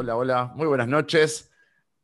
hola, hola. Muy buenas noches.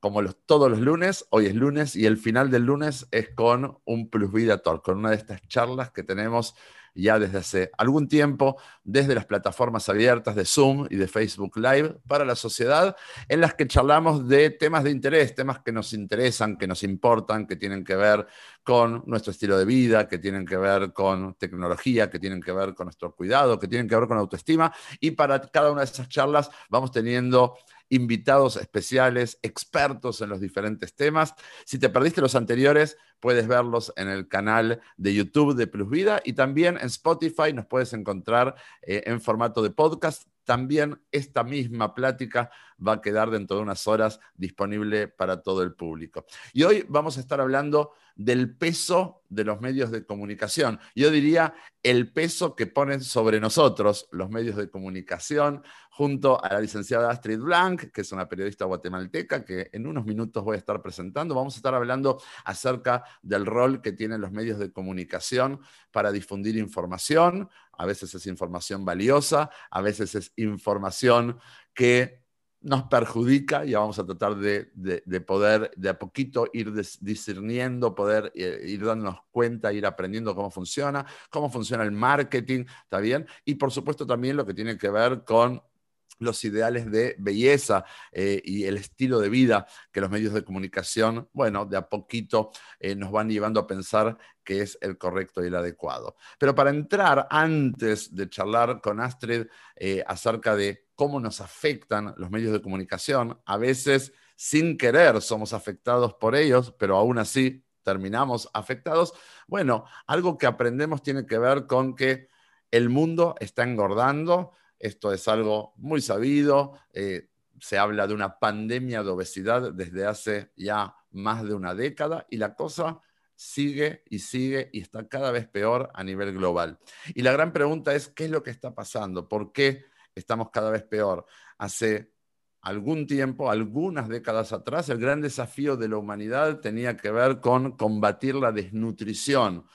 Como los, todos los lunes, hoy es lunes y el final del lunes es con un Plus Vida Talk, con una de estas charlas que tenemos ya desde hace algún tiempo desde las plataformas abiertas de Zoom y de Facebook Live para la sociedad, en las que charlamos de temas de interés, temas que nos interesan, que nos importan, que tienen que ver con nuestro estilo de vida, que tienen que ver con tecnología, que tienen que ver con nuestro cuidado, que tienen que ver con autoestima. Y para cada una de esas charlas vamos teniendo invitados especiales, expertos en los diferentes temas. Si te perdiste los anteriores, puedes verlos en el canal de YouTube de Plus Vida y también en Spotify nos puedes encontrar eh, en formato de podcast. También esta misma plática va a quedar dentro de unas horas disponible para todo el público. Y hoy vamos a estar hablando del peso de los medios de comunicación. Yo diría el peso que ponen sobre nosotros los medios de comunicación, junto a la licenciada Astrid Blanc, que es una periodista guatemalteca que en unos minutos voy a estar presentando. Vamos a estar hablando acerca del rol que tienen los medios de comunicación para difundir información. A veces es información valiosa, a veces es información que nos perjudica, ya vamos a tratar de, poder de a poquito ir discerniendo, poder eh, ir dándonos cuenta, ir aprendiendo cómo funciona, cómo funciona el marketing, ¿está bien? Y por supuesto también lo que tiene que ver con los ideales de belleza eh, y el estilo de vida que los medios de comunicación, bueno, de a poquito eh, nos van llevando a pensar que es el correcto y el adecuado. Pero para entrar, antes de charlar con Astrid acerca de cómo nos afectan los medios de comunicación. A veces, sin querer, somos afectados por ellos, pero aún así terminamos afectados. Bueno, algo que aprendemos tiene que ver con que el mundo está engordando. Esto es algo muy sabido. Eh, se habla de una pandemia de obesidad desde hace ya más de una década y la cosa sigue y sigue y está cada vez peor a nivel global. Y la gran pregunta es, ¿qué es lo que está pasando? ¿Por qué? estamos cada vez peor. Hace algún tiempo, algunas décadas atrás, el gran desafío de la humanidad tenía que ver con combatir la desnutrición.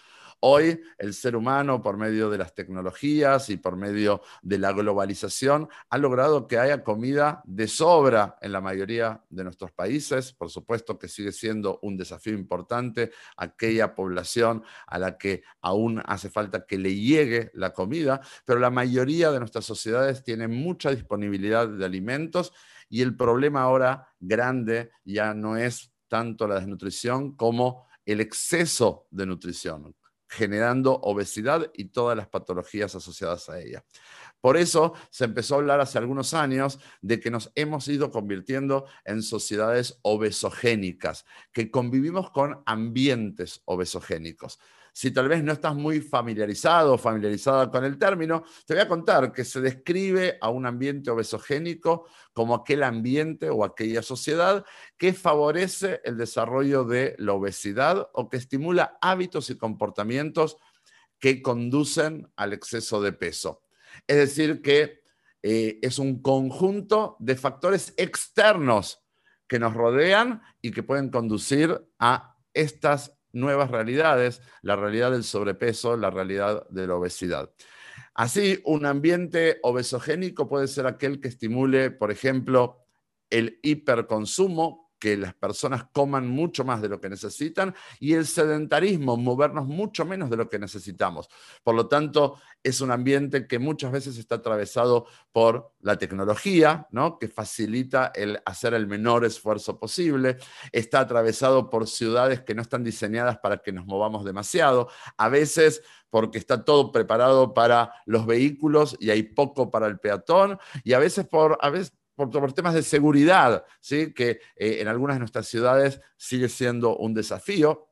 Hoy el ser humano, por medio de las tecnologías y por medio de la globalización, ha logrado que haya comida de sobra en la mayoría de nuestros países. Por supuesto que sigue siendo un desafío importante aquella población a la que aún hace falta que le llegue la comida, pero la mayoría de nuestras sociedades tienen mucha disponibilidad de alimentos y el problema ahora grande ya no es tanto la desnutrición como el exceso de nutrición generando obesidad y todas las patologías asociadas a ella. Por eso se empezó a hablar hace algunos años de que nos hemos ido convirtiendo en sociedades obesogénicas, que convivimos con ambientes obesogénicos. Si tal vez no estás muy familiarizado o familiarizada con el término, te voy a contar que se describe a un ambiente obesogénico como aquel ambiente o aquella sociedad que favorece el desarrollo de la obesidad o que estimula hábitos y comportamientos que conducen al exceso de peso. Es decir, que eh, es un conjunto de factores externos que nos rodean y que pueden conducir a estas nuevas realidades, la realidad del sobrepeso, la realidad de la obesidad. Así, un ambiente obesogénico puede ser aquel que estimule, por ejemplo, el hiperconsumo, que las personas coman mucho más de lo que necesitan y el sedentarismo, movernos mucho menos de lo que necesitamos. Por lo tanto, es un ambiente que muchas veces está atravesado por la tecnología, ¿no? que facilita el hacer el menor esfuerzo posible, está atravesado por ciudades que no están diseñadas para que nos movamos demasiado, a veces porque está todo preparado para los vehículos y hay poco para el peatón, y a veces por, a veces, por, temas de seguridad, ¿sí? que eh, en algunas de nuestras ciudades sigue siendo un desafío.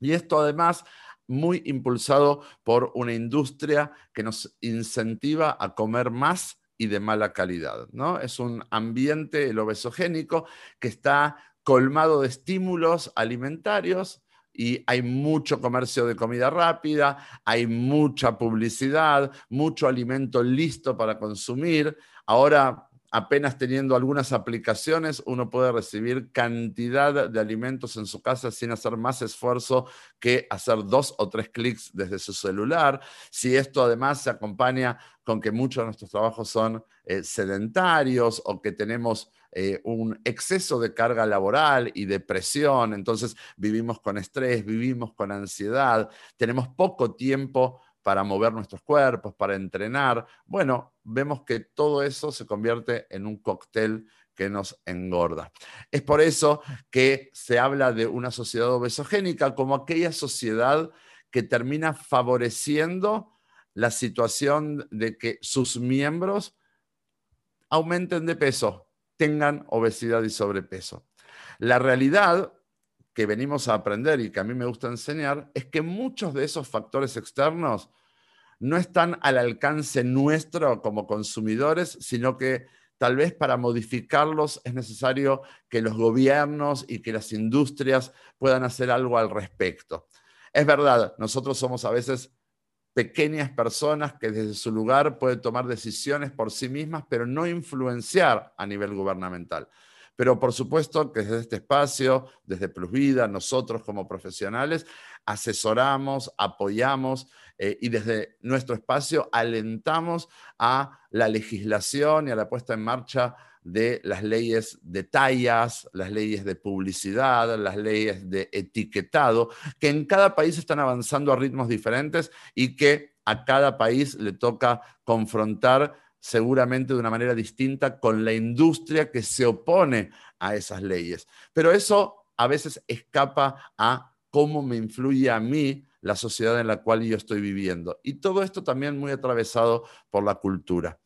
Y esto además muy impulsado por una industria que nos incentiva a comer más y de mala calidad. ¿no? Es un ambiente, el obesogénico, que está colmado de estímulos alimentarios y hay mucho comercio de comida rápida, hay mucha publicidad, mucho alimento listo para consumir. Ahora apenas teniendo algunas aplicaciones, uno puede recibir cantidad de alimentos en su casa sin hacer más esfuerzo que hacer dos o tres clics desde su celular. Si esto además se acompaña con que muchos de nuestros trabajos son eh, sedentarios o que tenemos eh, un exceso de carga laboral y de presión, entonces vivimos con estrés, vivimos con ansiedad, tenemos poco tiempo para mover nuestros cuerpos, para entrenar. Bueno, vemos que todo eso se convierte en un cóctel que nos engorda. Es por eso que se habla de una sociedad obesogénica como aquella sociedad que termina favoreciendo la situación de que sus miembros aumenten de peso, tengan obesidad y sobrepeso. La realidad que venimos a aprender y que a mí me gusta enseñar es que muchos de esos factores externos no están al alcance nuestro como consumidores, sino que tal vez para modificarlos es necesario que los gobiernos y que las industrias puedan hacer algo al respecto. Es verdad, nosotros somos a veces pequeñas personas que desde su lugar pueden tomar decisiones por sí mismas, pero no influenciar a nivel gubernamental. Pero por supuesto que desde este espacio, desde Plus Vida, nosotros como profesionales, asesoramos, apoyamos eh, y desde nuestro espacio alentamos a la legislación y a la puesta en marcha de las leyes de tallas, las leyes de publicidad, las leyes de etiquetado, que en cada país están avanzando a ritmos diferentes y que a cada país le toca confrontar seguramente de una manera distinta con la industria que se opone a esas leyes. Pero eso a veces escapa a cómo me influye a mí la sociedad en la cual yo estoy viviendo. Y todo esto también muy atravesado por la cultura.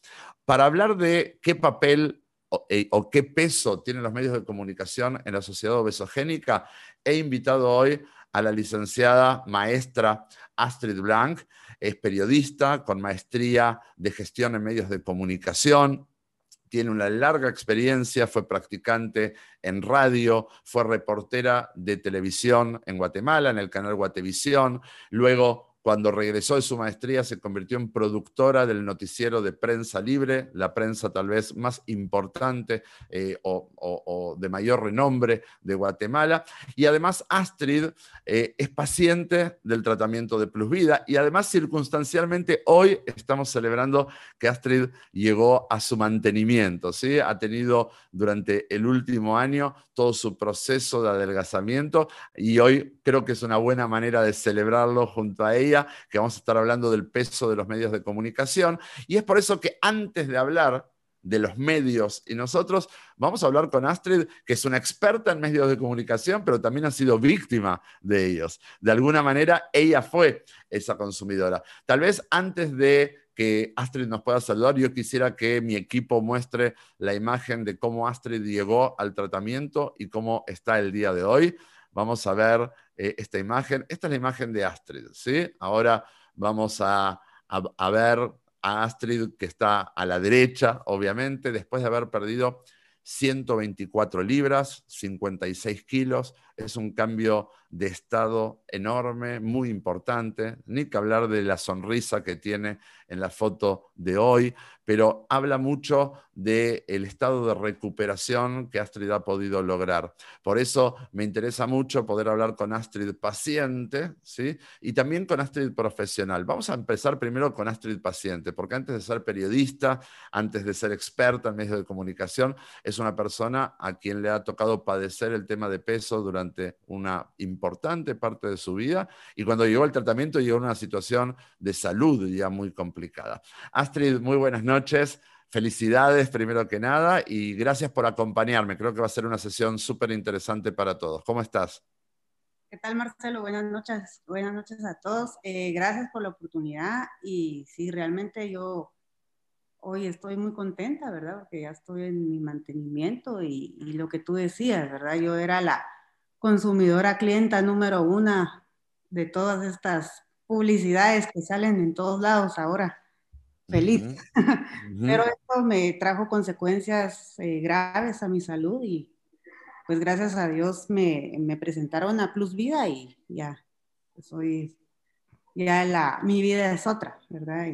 Para hablar de qué papel o, eh, qué peso tienen los medios de comunicación en la sociedad obesogénica, he invitado hoy a la licenciada maestra Astrid Blanc. Es periodista con maestría de gestión en medios de comunicación. Tiene una larga experiencia, fue practicante en radio, fue reportera de televisión en Guatemala, en el canal Guatevisión. Luego cuando regresó de su maestría se convirtió en productora del noticiero de prensa libre, la prensa tal vez más importante eh, o, de mayor renombre de Guatemala. Y además Astrid eh, es paciente del tratamiento de Plus Vida y además circunstancialmente hoy estamos celebrando que Astrid llegó a su mantenimiento. ¿sí? Ha tenido durante el último año todo su proceso de adelgazamiento y hoy creo que es una buena manera de celebrarlo junto a ella que vamos a estar hablando del peso de los medios de comunicación. Y es por eso que antes de hablar de los medios y nosotros vamos a hablar con Astrid, que es una experta en medios de comunicación, pero también ha sido víctima de ellos. De alguna manera, ella fue esa consumidora. Tal vez antes de que Astrid nos pueda saludar, yo quisiera que mi equipo muestre la imagen de cómo Astrid llegó al tratamiento y cómo está el día de hoy. Vamos a ver eh, esta imagen. Esta es la imagen de Astrid, ¿sí? Ahora vamos a, a ver a Astrid que está a la derecha, obviamente, después de haber perdido 124 libras, 56 kilos. Es un cambio de estado enorme, muy importante. Ni que hablar de la sonrisa que tiene en la foto de hoy, pero habla mucho del estado de recuperación que Astrid ha podido lograr. Por eso me interesa mucho poder hablar con Astrid paciente, ¿sí? Y también con Astrid profesional. Vamos a empezar primero con Astrid paciente, porque antes de ser periodista, antes de ser experta en medios de comunicación, es una persona a quien le ha tocado padecer el tema de peso durante una parte de su vida y cuando llegó al tratamiento llegó a una situación de salud ya muy complicada Astrid, muy buenas noches. Felicidades primero que nada y gracias por acompañarme. Creo que va a ser una sesión súper interesante para todos. ¿Cómo estás? ¿Qué tal, Marcelo? Buenas noches. Buenas noches a todos. Eh, gracias por la oportunidad y sí, realmente yo hoy estoy muy contenta, ¿verdad? Porque ya estoy en mi mantenimiento y, y lo que tú decías, ¿verdad? Yo era la consumidora clienta número una de todas estas publicidades que salen en todos lados ahora. Feliz. Pero esto me trajo consecuencias eh, graves a mi salud y pues gracias a Dios me, me presentaron a Plus Vida y ya, soy, ya la, mi vida es otra, ¿verdad?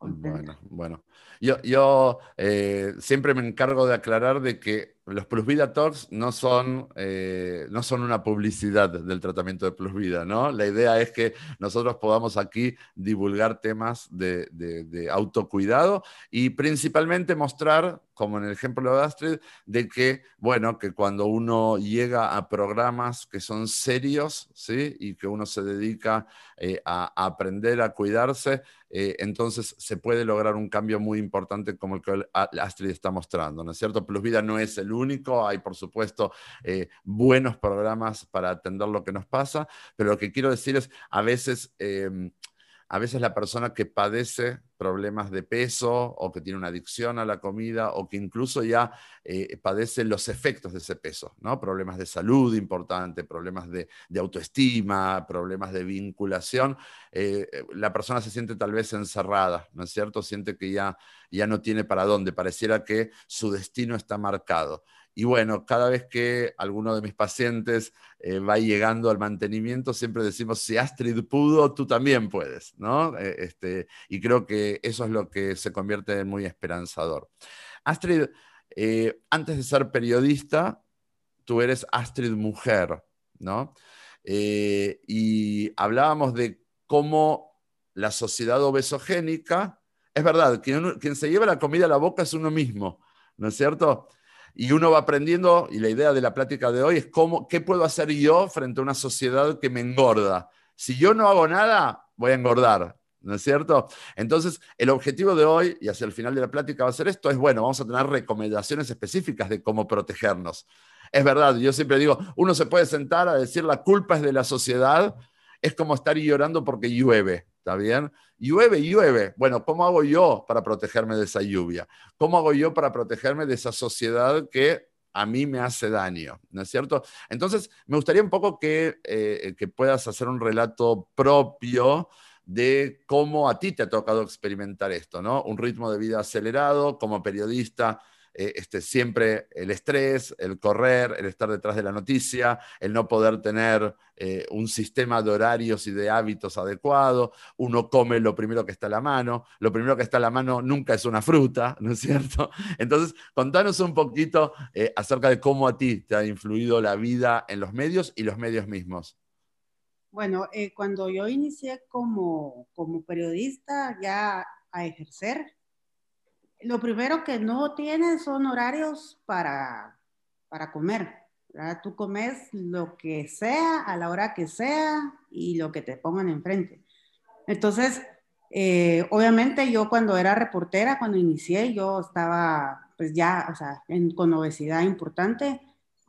bueno, bueno. Yo, eh, siempre me encargo de aclarar de que los Plus Vida Talks no son, eh, no son una publicidad del tratamiento de Plus Vida, ¿no? La idea es que nosotros podamos aquí divulgar temas de, autocuidado y principalmente mostrar como en el ejemplo de Astrid, de que, bueno, que cuando uno llega a programas que son serios, ¿sí? Y que uno se dedica eh, a, aprender a cuidarse, entonces se puede lograr un cambio muy importante como el que Astrid está mostrando, ¿no es cierto? Plus Vida no es el único, hay por supuesto eh, buenos programas para atender lo que nos pasa, pero lo que quiero decir es, a veces em, a veces la persona que padece problemas de peso o que tiene una adicción a la comida o que incluso ya eh, padece los efectos de ese peso, ¿no? Problemas de salud importantes, problemas de, autoestima, problemas de vinculación, eh, la persona se siente tal vez encerrada, ¿no es cierto? Siente que ya, ya no tiene para dónde, pareciera que su destino está marcado. Y bueno, cada vez que alguno de mis pacientes eh, va llegando al mantenimiento, siempre decimos, si Astrid pudo, tú también puedes, ¿no? Eh, este, y creo que eso es lo que se convierte en muy esperanzador. Astrid, eh, antes de ser periodista, tú eres Astrid mujer, ¿no? y hablábamos de cómo la sociedad obesogénica, es verdad, quien, quien se lleva la comida a la boca es uno mismo, ¿no es cierto? Y uno va aprendiendo, y la idea de la plática de hoy es cómo, qué puedo hacer yo frente a una sociedad que me engorda. Si yo no hago nada, voy a engordar, ¿no es cierto? Entonces, el objetivo de hoy, y hacia el final de la plática va a ser esto, es, bueno, vamos a tener recomendaciones específicas de cómo protegernos. Es verdad, yo siempre digo, uno se puede sentar a decir la culpa es de la sociedad, es como estar llorando porque llueve. ¿Está bien? Llueve, llueve. Bueno, ¿cómo hago yo para protegerme de esa lluvia? ¿Cómo hago yo para protegerme de esa sociedad que a mí me hace daño? ¿No es cierto? Entonces, me gustaría un poco que, eh, que puedas hacer un relato propio de cómo a ti te ha tocado experimentar esto, ¿no? Un ritmo de vida acelerado, como periodista, eh, este, siempre el estrés, el correr, el estar detrás de la noticia, el no poder tener eh, un sistema de horarios y de hábitos adecuado, uno come lo primero que está a la mano, lo primero que está a la mano nunca es una fruta, ¿no es cierto? Entonces, contanos un poquito eh, acerca de cómo a ti te ha influido la vida en los medios y los medios mismos. Bueno, cuando yo inicié como, como periodista ya a ejercer, lo primero que no tienes son horarios para, para comer. Tú comes lo que sea, a la hora que sea y lo que te pongan enfrente. Entonces, eh, obviamente yo cuando era reportera, cuando inicié, yo estaba pues ya, o sea, con obesidad importante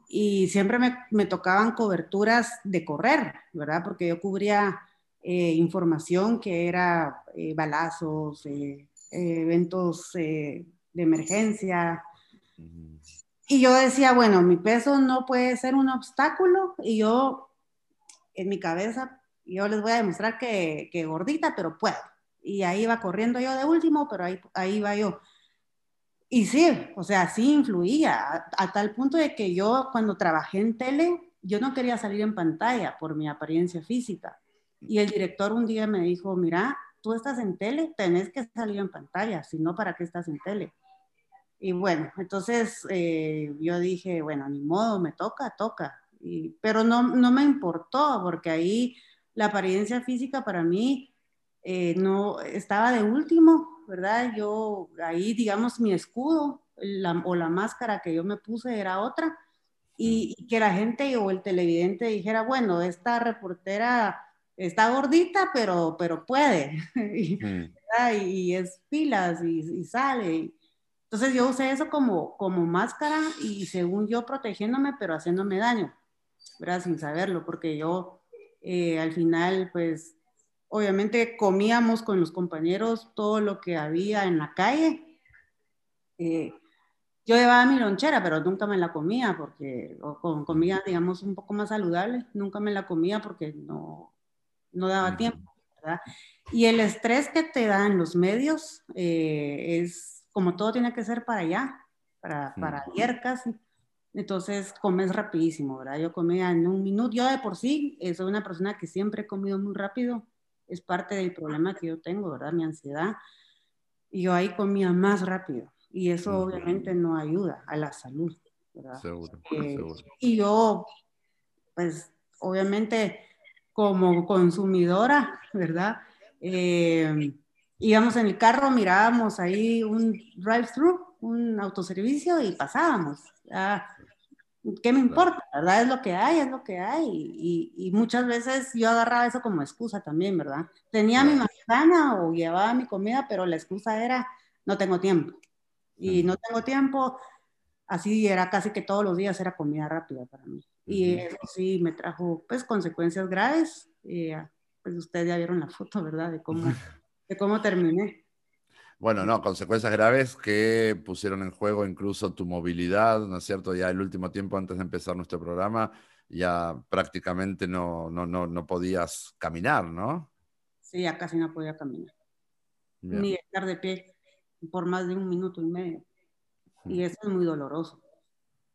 y siempre me, me, tocaban coberturas de correr, ¿verdad? Porque yo cubría eh, información que era eh, balazos, eventos eh, de emergencia. Y yo decía, bueno, mi peso no puede ser un obstáculo y yo, en mi cabeza, yo les voy a demostrar que, que gordita, pero puedo. Y ahí iba corriendo yo de último, pero ahí, ahí va yo. Y sí, o sea, sí influía, a, a, tal punto de que yo cuando trabajé en tele, yo no quería salir en pantalla por mi apariencia física. Y el director un día me dijo, mira, tú estás en tele, tenés que salir en pantalla, si no, ¿para qué estás en tele? Y bueno, entonces eh, yo dije, bueno, ni modo, me toca, toca. Y, pero no, no me importó, porque ahí la apariencia física para mí eh, no estaba de último, ¿verdad? Yo ahí, digamos, mi escudo o la máscara que yo me puse era otra. Y, y que la gente o el televidente dijera, bueno, esta reportera está gordita, pero, pero puede. y, es pilas y, sale. Entonces yo usé eso como, como máscara y según yo protegiéndome, pero haciéndome daño, ¿verdad? Sin saberlo, porque yo eh, al final, pues, obviamente comíamos con los compañeros todo lo que había en la calle. Eh, yo llevaba mi lonchera, pero nunca me la comía porque, o con comida, digamos, un poco más saludable, nunca me la comía porque no, no daba tiempo, ¿verdad? Y el estrés que te dan los medios eh, es como todo tiene que ser para allá, para, para ayer casi. Entonces comes rapidísimo, ¿verdad? Yo comía en un minuto, yo de por sí eh, soy una persona que siempre he comido muy rápido, es parte del problema que yo tengo, ¿verdad? Mi ansiedad. y yo ahí comía más rápido y eso obviamente no ayuda a la salud. ¿verdad? Seguro, Eh, seguro. Y yo, pues, obviamente, como consumidora, ¿verdad? Eh, íbamos en el carro, mirábamos ahí un drive-thru, un autoservicio y pasábamos. Ah, ¿Qué me importa? ¿Verdad? Es lo que hay, es lo que hay. Y, y muchas veces yo agarraba eso como excusa también, ¿verdad? Tenía mi manzana o llevaba mi comida, pero la excusa era, no tengo tiempo. Y no tengo tiempo, así era casi que todos los días era comida rápida para mí. Y eso sí me trajo pues consecuencias graves. Ah, pues ustedes ya vieron la foto, ¿verdad? De cómo, de cómo terminé. Bueno, no, consecuencias graves que pusieron en juego incluso tu movilidad, ¿no es cierto? Ya el último tiempo antes de empezar nuestro programa, ya prácticamente no, no, no, no podías caminar, ¿no? Sí, ya casi no podía caminar. Bien. Ni estar de pie por más de un minuto y medio. Y eso es muy doloroso.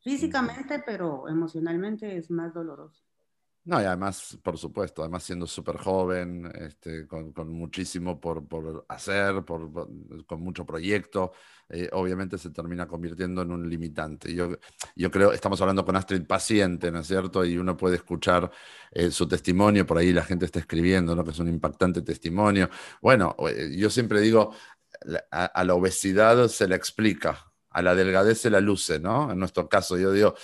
Físicamente, pero emocionalmente es más doloroso. No, y además, por supuesto, además siendo súper joven, este, con, con muchísimo por, por hacer, por, por- con mucho proyecto, eh, obviamente se termina convirtiendo en un limitante. Yo, yo creo, estamos hablando con Astrid paciente, ¿no es cierto? Y uno puede escuchar eh, su testimonio, por ahí la gente está escribiendo, ¿no? Que es un impactante testimonio. Bueno, eh, yo siempre digo, a, a la obesidad se la explica. A la delgadez se la luce, ¿no? En nuestro caso, yo digo,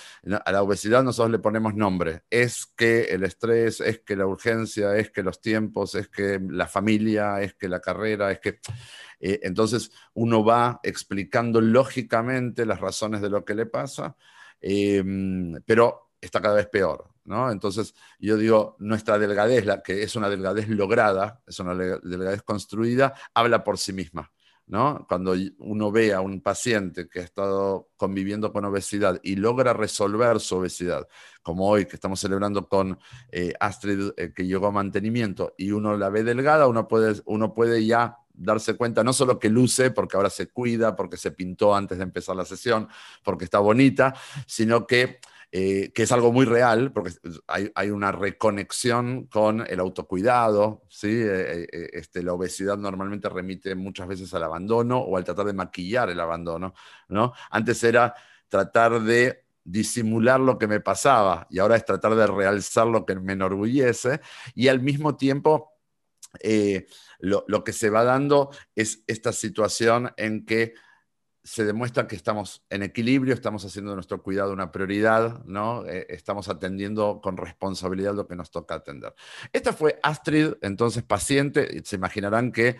A la obesidad nosotros le ponemos nombre. Es que el estrés, es que la urgencia, es que los tiempos, es que la familia, es que la carrera, es que... eh, entonces uno va explicando lógicamente las razones de lo que le pasa, eh, pero está cada vez peor, ¿no? Entonces yo digo, nuestra delgadez, la que es una delgadez lograda, es una delgadez construida, habla por sí misma. ¿No? Cuando uno ve a un paciente que ha estado conviviendo con obesidad y logra resolver su obesidad, como hoy que estamos celebrando con eh, Astrid eh, que llegó a mantenimiento y uno la ve delgada, uno puede, uno puede ya darse cuenta no solo que luce porque ahora se cuida, porque se pintó antes de empezar la sesión, porque está bonita, sino que eh, que es algo muy real, porque hay, hay, una reconexión con el autocuidado, ¿sí? Eh, eh, este, la obesidad normalmente remite muchas veces al abandono o al tratar de maquillar el abandono, ¿no? Antes era tratar de disimular lo que me pasaba y ahora es tratar de realzar lo que me enorgullece y al mismo tiempo lo, lo que se va dando es esta situación en que se demuestra que estamos en equilibrio, estamos haciendo nuestro cuidado una prioridad, ¿no? Eh, estamos atendiendo con responsabilidad lo que nos toca atender. Esta fue Astrid, entonces paciente, se imaginarán que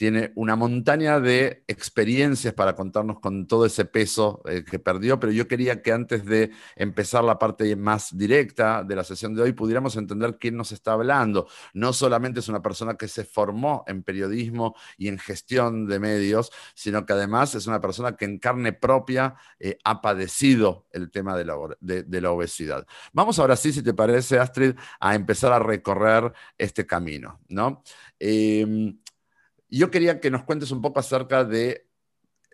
tiene una montaña de experiencias para contarnos con todo ese peso eh, que perdió, pero yo quería que antes de empezar la parte más directa de la sesión de hoy pudiéramos entender quién nos está hablando. No solamente es una persona que se formó en periodismo y en gestión de medios, sino que además es una persona que en carne propia eh, ha padecido el tema de la, de, la, obesidad. Vamos ahora sí, si te parece, Astrid, a empezar a recorrer este camino, ¿no? Eh, yo quería que nos cuentes un poco acerca de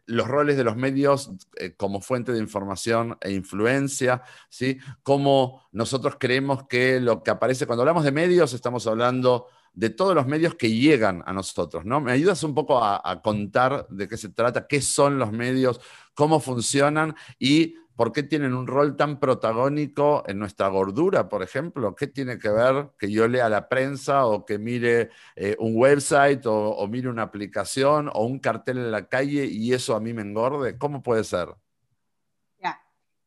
los roles de los medios eh, como fuente de información e influencia, ¿sí? Cómo nosotros creemos que lo que aparece cuando hablamos de medios, estamos hablando de todos los medios que llegan a nosotros, ¿no? ¿Me ayudas un poco a, a contar de qué se trata, qué son los medios, cómo funcionan y ¿Por qué tienen un rol tan protagónico en nuestra gordura, por ejemplo? ¿Qué tiene que ver que yo lea la prensa o que mire eh, un website o, o, mire una aplicación o un cartel en la calle y eso a mí me engorde? ¿Cómo puede ser?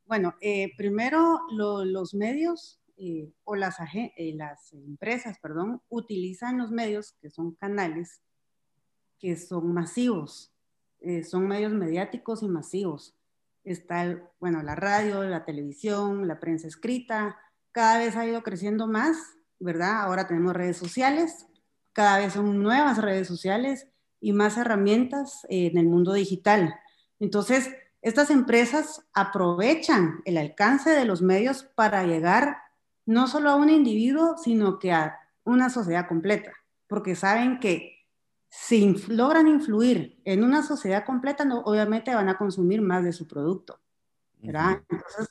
Bueno, eh, primero lo, los medios eh, o las, las empresas, perdón, utilizan los medios que son canales que son masivos, eh, son medios mediáticos y masivos está, bueno, la radio, la televisión, la prensa escrita, cada vez ha ido creciendo más, ¿verdad? Ahora tenemos redes sociales, cada vez son nuevas redes sociales y más herramientas en el mundo digital. Entonces, estas empresas aprovechan el alcance de los medios para llegar no solo a un individuo, sino que a una sociedad completa, porque saben que si logran influir en una sociedad completa, no, obviamente van a consumir más de su producto. ¿verdad? Uh -huh. Entonces,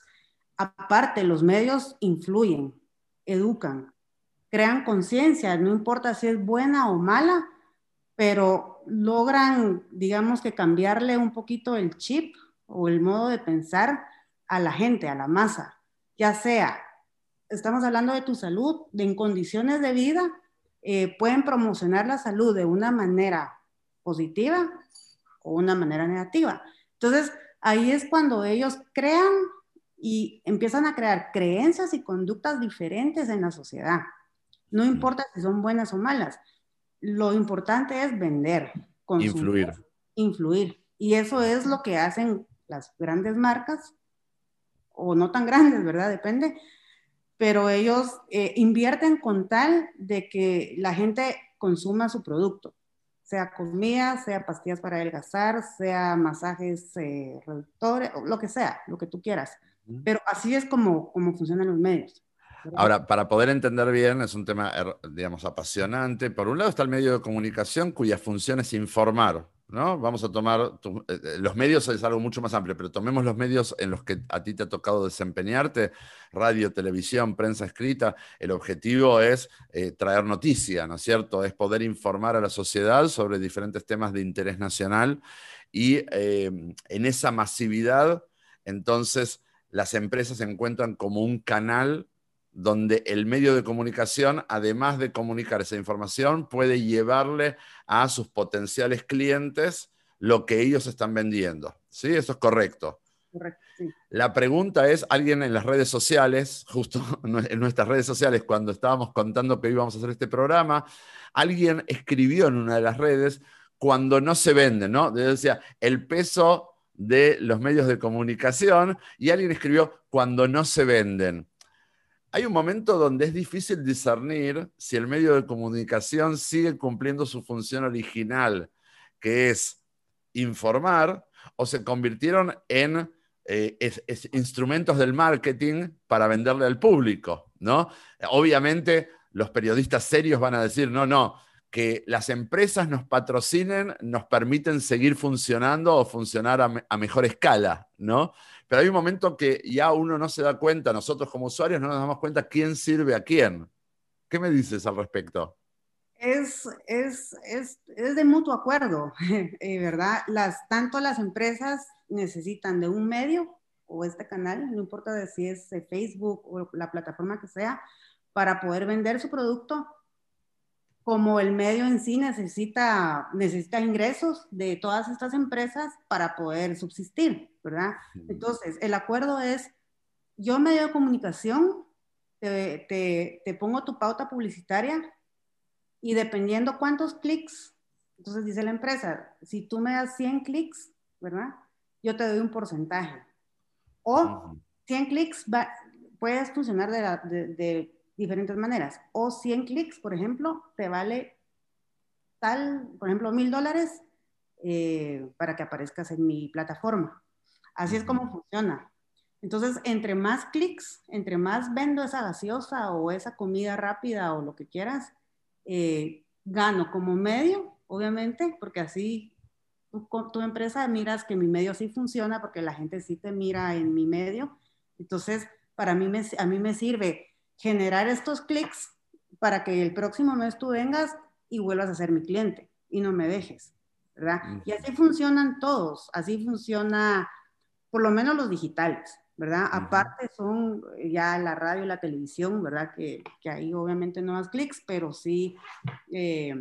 aparte, los medios influyen, educan, crean conciencia, no importa si es buena o mala, pero logran, digamos que cambiarle un poquito el chip o el modo de pensar a la gente, a la masa, ya sea, estamos hablando de tu salud, de en condiciones de vida, eh, pueden promocionar la salud de una manera positiva o una manera negativa. Entonces, ahí es cuando ellos crean y empiezan a crear creencias y conductas diferentes en la sociedad. No importa si son buenas o malas, lo importante es vender, influir. Influir. Y eso es lo que hacen las grandes marcas, o no tan grandes, ¿verdad? Depende. Pero ellos eh, invierten con tal de que la gente consuma su producto, sea comida, sea pastillas para adelgazar, sea masajes eh, reductores, lo que sea, lo que tú quieras. Pero así es como, como funcionan los medios. Ahora, para poder entender bien, es un tema, er, digamos, apasionante. Por un lado está el medio de comunicación cuya función es informar, ¿no? Vamos a tomar, eh, eh, los medios es algo mucho más amplio, pero tomemos los medios en los que a ti te ha tocado desempeñarte, radio, televisión, prensa escrita, el objetivo es eh, traer noticia, ¿no es cierto? Es poder informar a la sociedad sobre diferentes temas de interés nacional y en esa masividad, entonces las empresas se encuentran como un canal donde el medio de comunicación, además de comunicar esa información, puede llevarle a sus potenciales clientes lo que ellos están vendiendo. ¿Sí? Eso es correcto. Correcto. La pregunta es, alguien en las redes sociales, justo en nuestras redes sociales, cuando estábamos contando que íbamos a hacer este programa, alguien escribió en una de las redes, cuando no se vende, ¿no? Decía, el peso de los medios de comunicación, y alguien escribió, cuando no se venden hay un momento donde es difícil discernir si el medio de comunicación sigue cumpliendo su función original, que es informar, o se convirtieron en eh, instrumentos del marketing para venderle al público, ¿no? Obviamente los periodistas serios van a decir, no, no, que las empresas nos patrocinen nos permiten seguir funcionando o funcionar a, a mejor escala, ¿no? Pero hay un momento que ya uno no se da cuenta, nosotros como usuarios no nos damos cuenta quién sirve a quién. ¿Qué me dices al respecto? Es, es, es, es de mutuo acuerdo, eh, ¿verdad? Las, tanto las empresas necesitan de un medio o este canal, no importa si es Facebook o la plataforma que sea, para poder vender su producto, como el medio en sí necesita, necesita ingresos de todas estas empresas para poder subsistir, ¿verdad? Entonces, el acuerdo es, yo medio de comunicación, te, te, te pongo tu pauta publicitaria y dependiendo cuántos clics, entonces dice la empresa, si tú me das 100 clics, ¿verdad? Yo te doy un porcentaje. O 100 clics puedes funcionar de, de diferentes maneras. O 100 clics, por ejemplo, te vale tal, por ejemplo, mil dólares eh, para que aparezcas en mi plataforma. Así es como funciona. Entonces, entre más clics, entre más vendo esa gaseosa o esa comida rápida o lo que quieras, eh, gano como medio, obviamente, porque así tu, tu empresa miras que mi medio sí funciona, porque la gente sí te mira en mi medio. Entonces, para mí me, a mí me sirve generar estos clics para que el próximo mes tú vengas y vuelvas a ser mi cliente y no me dejes, ¿verdad? Y así funcionan todos, así funciona por lo menos los digitales, ¿verdad? Aparte son ya la radio y la televisión, ¿verdad? Que, que ahí obviamente no das clics, pero sí eh,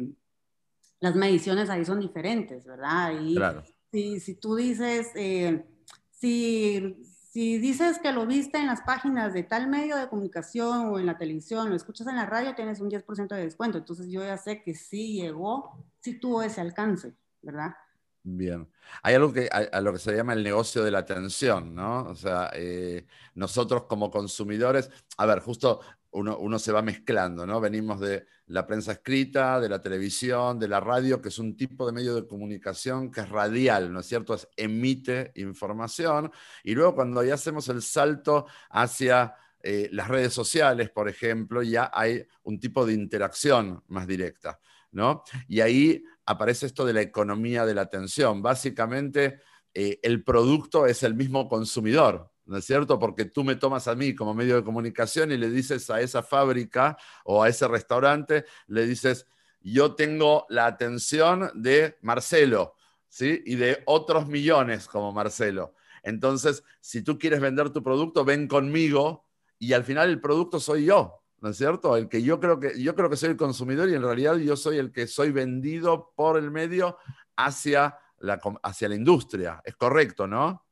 las mediciones ahí son diferentes, ¿verdad? Y claro. si, si tú dices, eh, si si dices que lo viste en las páginas de tal medio de comunicación o en la televisión, lo escuchas en la radio, tienes un 10% de descuento. Entonces yo ya sé que sí llegó, sí tuvo ese alcance, ¿verdad? Bien. Hay algo que a, lo que se llama el negocio de la atención, ¿no? O sea, eh, nosotros como consumidores, a ver, justo uno, se va mezclando, ¿no? Venimos de la prensa escrita, de la televisión, de la radio, que es un tipo de medio de comunicación que es radial, ¿no es cierto? Es, emite información. Y luego cuando ya hacemos el salto hacia eh, las redes sociales, por ejemplo, ya hay un tipo de interacción más directa, ¿no? Y ahí aparece esto de la economía de la atención. Básicamente, eh, el producto es el mismo consumidor, ¿no es cierto? Porque tú me tomas a mí como medio de comunicación y le dices a esa fábrica o a ese restaurante, le dices, yo tengo la atención de Marcelo, ¿sí? Y de otros millones como Marcelo. Entonces, si tú quieres vender tu producto, ven conmigo y al final el producto soy yo, ¿no es cierto? El que yo creo que yo creo que soy el consumidor y en realidad yo soy el que soy vendido por el medio hacia la, hacia la industria. Es correcto, ¿no?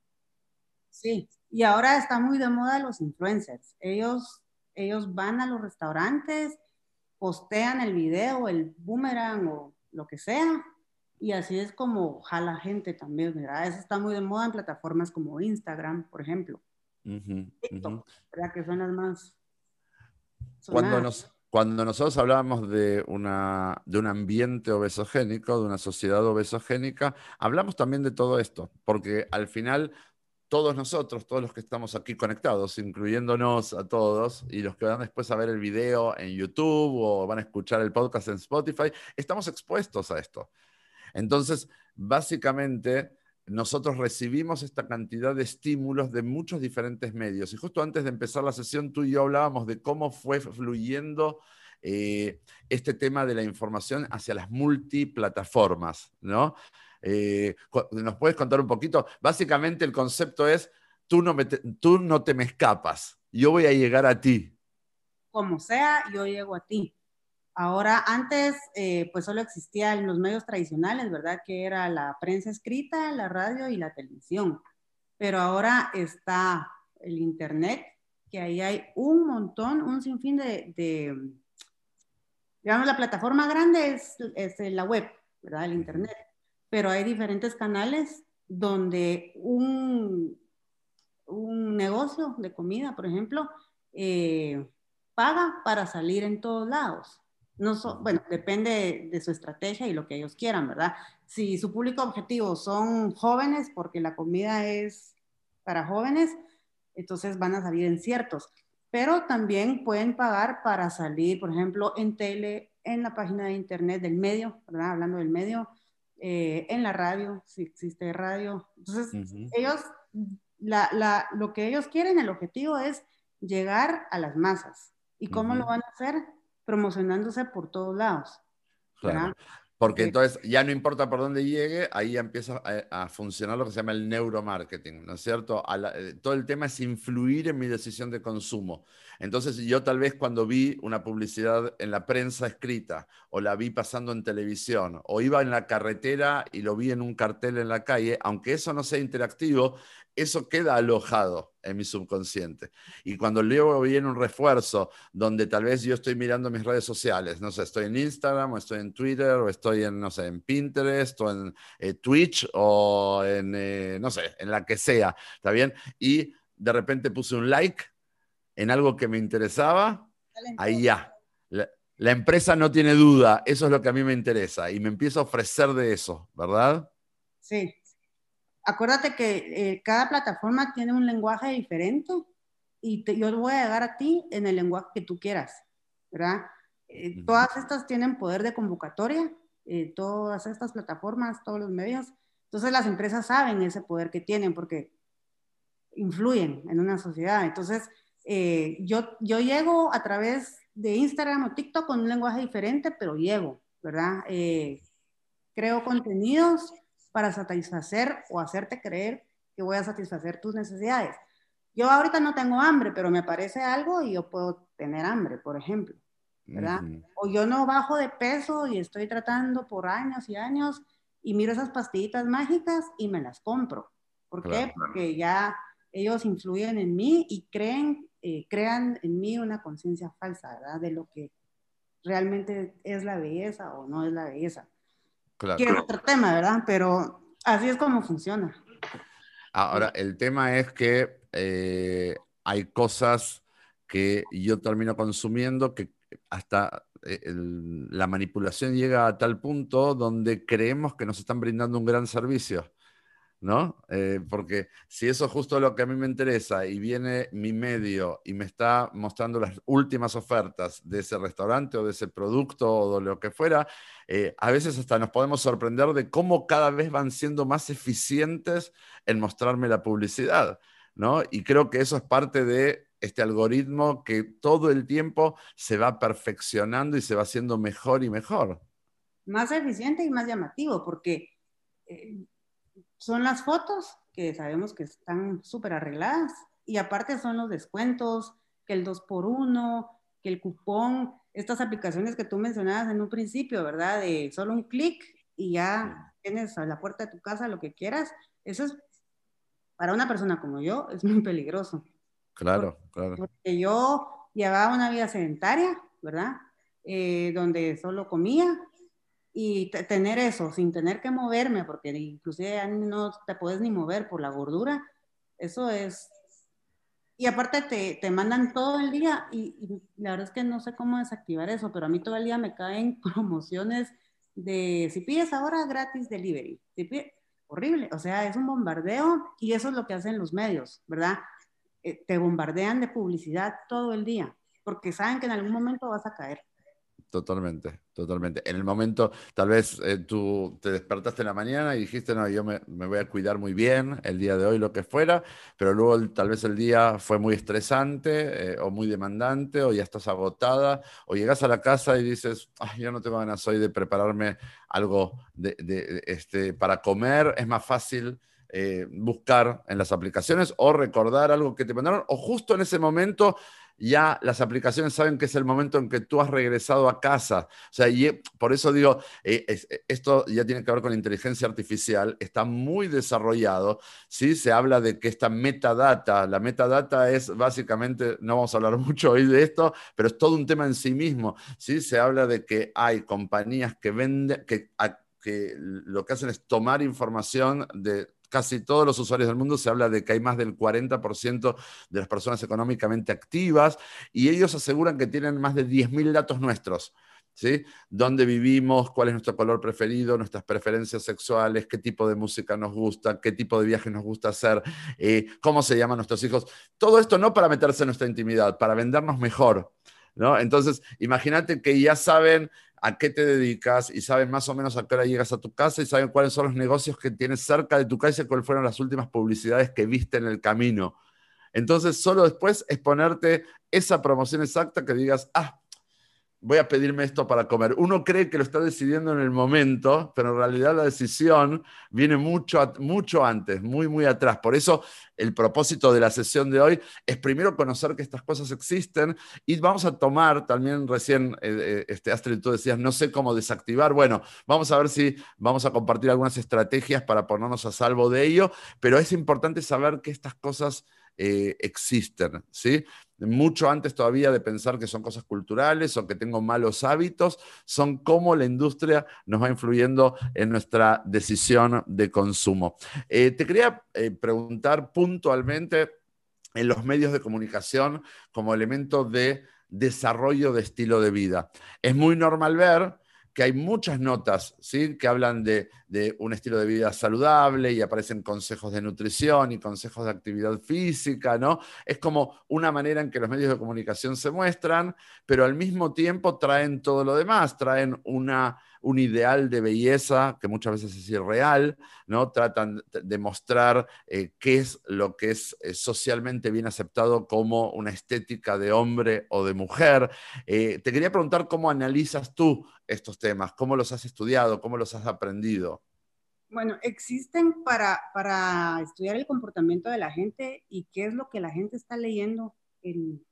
Sí, y ahora está muy de moda los influencers. Ellos, ellos van a los restaurantes, postean el video, el boomerang o lo que sea, y así es como jala gente también, ¿verdad? Eso está muy de moda en plataformas como Instagram, por ejemplo. TikTok, ¿verdad? Que son las más... Cuando, nos, cuando nosotros hablábamos de, una, de un ambiente obesogénico, de una sociedad obesogénica, hablamos también de todo esto, porque al final todos nosotros, todos los que estamos aquí conectados, incluyéndonos a todos y los que van después a ver el video en YouTube o van a escuchar el podcast en Spotify, estamos expuestos a esto. Entonces, básicamente, nosotros recibimos esta cantidad de estímulos de muchos diferentes medios. Y justo antes de empezar la sesión, tú y yo hablábamos de cómo fue fluyendo eh, este tema de la información hacia las multiplataformas, ¿no? Eh, ¿Nos puedes contar un poquito? Básicamente el concepto es, tú no, te, tú no te me escapas, yo voy a llegar a ti. Como sea, yo llego a ti. Ahora, antes, eh, pues solo existían los medios tradicionales, ¿verdad? Que era la prensa escrita, la radio y la televisión. Pero ahora está el Internet, que ahí hay un montón, un sinfín de, de digamos, la plataforma grande es, es la web, ¿verdad? El Internet. Pero hay diferentes canales donde un, un negocio de comida, por ejemplo, eh, paga para salir en todos lados. No bueno, depende de, su estrategia y lo que ellos quieran, ¿verdad? Si su público objetivo son jóvenes, porque la comida es para jóvenes, entonces van a salir en ciertos. Pero también pueden pagar para salir, por ejemplo, en tele, en la página de internet del medio, ¿verdad? Hablando del medio, eh, en la radio, si existe radio. Entonces, ellos, la, la, lo que ellos quieren, el objetivo es llegar a las masas. ¿Y cómo lo van a hacer? promocionándose por todos lados. Porque entonces ya no importa por dónde llegue, ahí empieza a, funcionar lo que se llama el neuromarketing, ¿no es cierto? Eh, todo el tema es influir en mi decisión de consumo. Entonces yo tal vez cuando vi una publicidad en la prensa escrita o la vi pasando en televisión o iba en la carretera y lo vi en un cartel en la calle, aunque eso no sea interactivo, eso queda alojado en mi subconsciente. Y cuando luego viene un refuerzo donde tal vez yo estoy mirando mis redes sociales, no sé, estoy en Instagram o estoy en Twitter o estoy en, no sé, en Pinterest o en eh, Twitch o en, eh, no sé, en la que sea, ¿está bien? Y de repente puse un like en algo que me interesaba, ahí ya. La, la empresa no tiene duda, eso es lo que a mí me interesa y me empiezo a ofrecer de eso, ¿verdad? Sí, acuérdate que eh, cada plataforma tiene un lenguaje diferente y yo voy a llegar a ti en el lenguaje que tú quieras, ¿verdad? Eh, todas estas tienen poder de convocatoria, eh, todas estas plataformas, todos los medios. Entonces las empresas saben ese poder que tienen porque influyen en una sociedad. Entonces yo, yo llego a través de Instagram o TikTok con un lenguaje diferente, pero llego, ¿verdad? creo contenidos para satisfacer o hacerte creer que voy a satisfacer tus necesidades. Yo ahorita no tengo hambre, pero me parece algo y yo puedo tener hambre, por ejemplo, ¿verdad? O yo no bajo de peso y estoy tratando por años y años y miro esas pastillitas mágicas y me las compro. ¿Por qué? Porque ya ellos influyen en mí y creen, eh, crean en mí una conciencia falsa, ¿verdad? De lo que realmente es la belleza o no es la belleza. Claro. Que es otro tema, ¿verdad? Pero así es como funciona. Ahora, el tema es que eh, hay cosas que yo termino consumiendo que hasta eh, la manipulación llega a tal punto donde creemos que nos están brindando un gran servicio. ¿No? Eh, porque si eso es justo lo que a mí me interesa y viene mi medio y me está mostrando las últimas ofertas de ese restaurante o de ese producto o de lo que fuera, eh, a veces hasta nos podemos sorprender de cómo cada vez van siendo más eficientes en mostrarme la publicidad, ¿no? Y creo que eso es parte de este algoritmo que todo el tiempo se va perfeccionando y se va haciendo mejor y mejor. más eficiente y más llamativo, porque eh, son las fotos que sabemos que están súper arregladas y aparte son los descuentos, que el 2 por 1 que el cupón, estas aplicaciones que tú mencionabas en un principio, ¿verdad? De solo un clic y ya tienes a la puerta de tu casa lo que quieras. Eso es, para una persona como yo, es muy peligroso. Claro, claro. Porque yo llevaba una vida sedentaria, ¿verdad? Eh, donde solo comía y tener eso sin tener que moverme, porque inclusive no te puedes ni mover por la gordura, eso es... Y aparte te, te mandan todo el día y, la verdad es que no sé cómo desactivar eso, pero a mí todo el día me caen promociones de si pides ahora gratis delivery. horrible, o sea, es un bombardeo y eso es lo que hacen los medios, ¿verdad? Eh, te bombardean de publicidad todo el día porque saben que en algún momento vas a caer. Totalmente, totalmente. En el momento, tal vez eh, tú te despertaste en la mañana y dijiste, no, yo me, voy a cuidar muy bien el día de hoy, lo que fuera, pero luego tal vez el día fue muy estresante eh, o muy demandante o ya estás agotada o llegas a la casa y dices, Ay, yo no tengo ganas hoy de prepararme algo de, este, para comer, es más fácil. Eh, buscar en las aplicaciones o recordar algo que te mandaron o justo en ese momento ya las aplicaciones saben que es el momento en que tú has regresado a casa. O sea, y eh, por eso digo, eh, eh, esto ya tiene que ver con inteligencia artificial, está muy desarrollado, ¿sí? Se habla de que esta metadata, la metadata es básicamente, no vamos a hablar mucho hoy de esto, pero es todo un tema en sí mismo, ¿sí? Se habla de que hay compañías que venden, que, que lo que hacen es tomar información de casi todos los usuarios del mundo se habla de que hay más del 40% de las personas económicamente activas y ellos aseguran que tienen más de 10.000 datos nuestros. ¿Sí? ¿Dónde vivimos? ¿Cuál es nuestro color preferido? ¿Nuestras preferencias sexuales? ¿Qué tipo de música nos gusta? ¿Qué tipo de viaje nos gusta hacer? Eh, ¿Cómo se llaman nuestros hijos? Todo esto no para meterse en nuestra intimidad, para vendernos mejor. ¿no? Entonces, imagínate que ya saben a qué te dedicas y saben más o menos a qué hora llegas a tu casa y saben cuáles son los negocios que tienes cerca de tu casa y cuáles fueron las últimas publicidades que viste en el camino. Entonces, solo después es ponerte esa promoción exacta que digas, ah, voy a pedirme esto para comer. Uno cree que lo está decidiendo en el momento, pero en realidad la decisión viene mucho, mucho antes, muy, muy atrás. Por eso el propósito de la sesión de hoy es primero conocer que estas cosas existen y vamos a tomar también recién, eh, eh, este, Astrid, tú decías, no sé cómo desactivar. Bueno, vamos a ver si vamos a compartir algunas estrategias para ponernos a salvo de ello, pero es importante saber que estas cosas eh, existen, ¿sí? Mucho antes todavía de pensar que son cosas culturales o que tengo malos hábitos, son cómo la industria nos va influyendo en nuestra decisión de consumo. Eh, te quería eh, preguntar puntualmente en los medios de comunicación como elemento de desarrollo de estilo de vida. Es muy normal ver que hay muchas notas ¿sí? que hablan de, un estilo de vida saludable y aparecen consejos de nutrición y consejos de actividad física, ¿no? Es como una manera en que los medios de comunicación se muestran, pero al mismo tiempo traen todo lo demás, traen una un ideal de belleza que muchas veces es irreal, ¿no? Tratan de mostrar eh, qué es lo que es eh, socialmente bien aceptado como una estética de hombre o de mujer. Eh, te quería preguntar cómo analizas tú estos temas, cómo los has estudiado, cómo los has aprendido. Bueno, existen para, para estudiar el comportamiento de la gente y qué es lo que la gente está leyendo en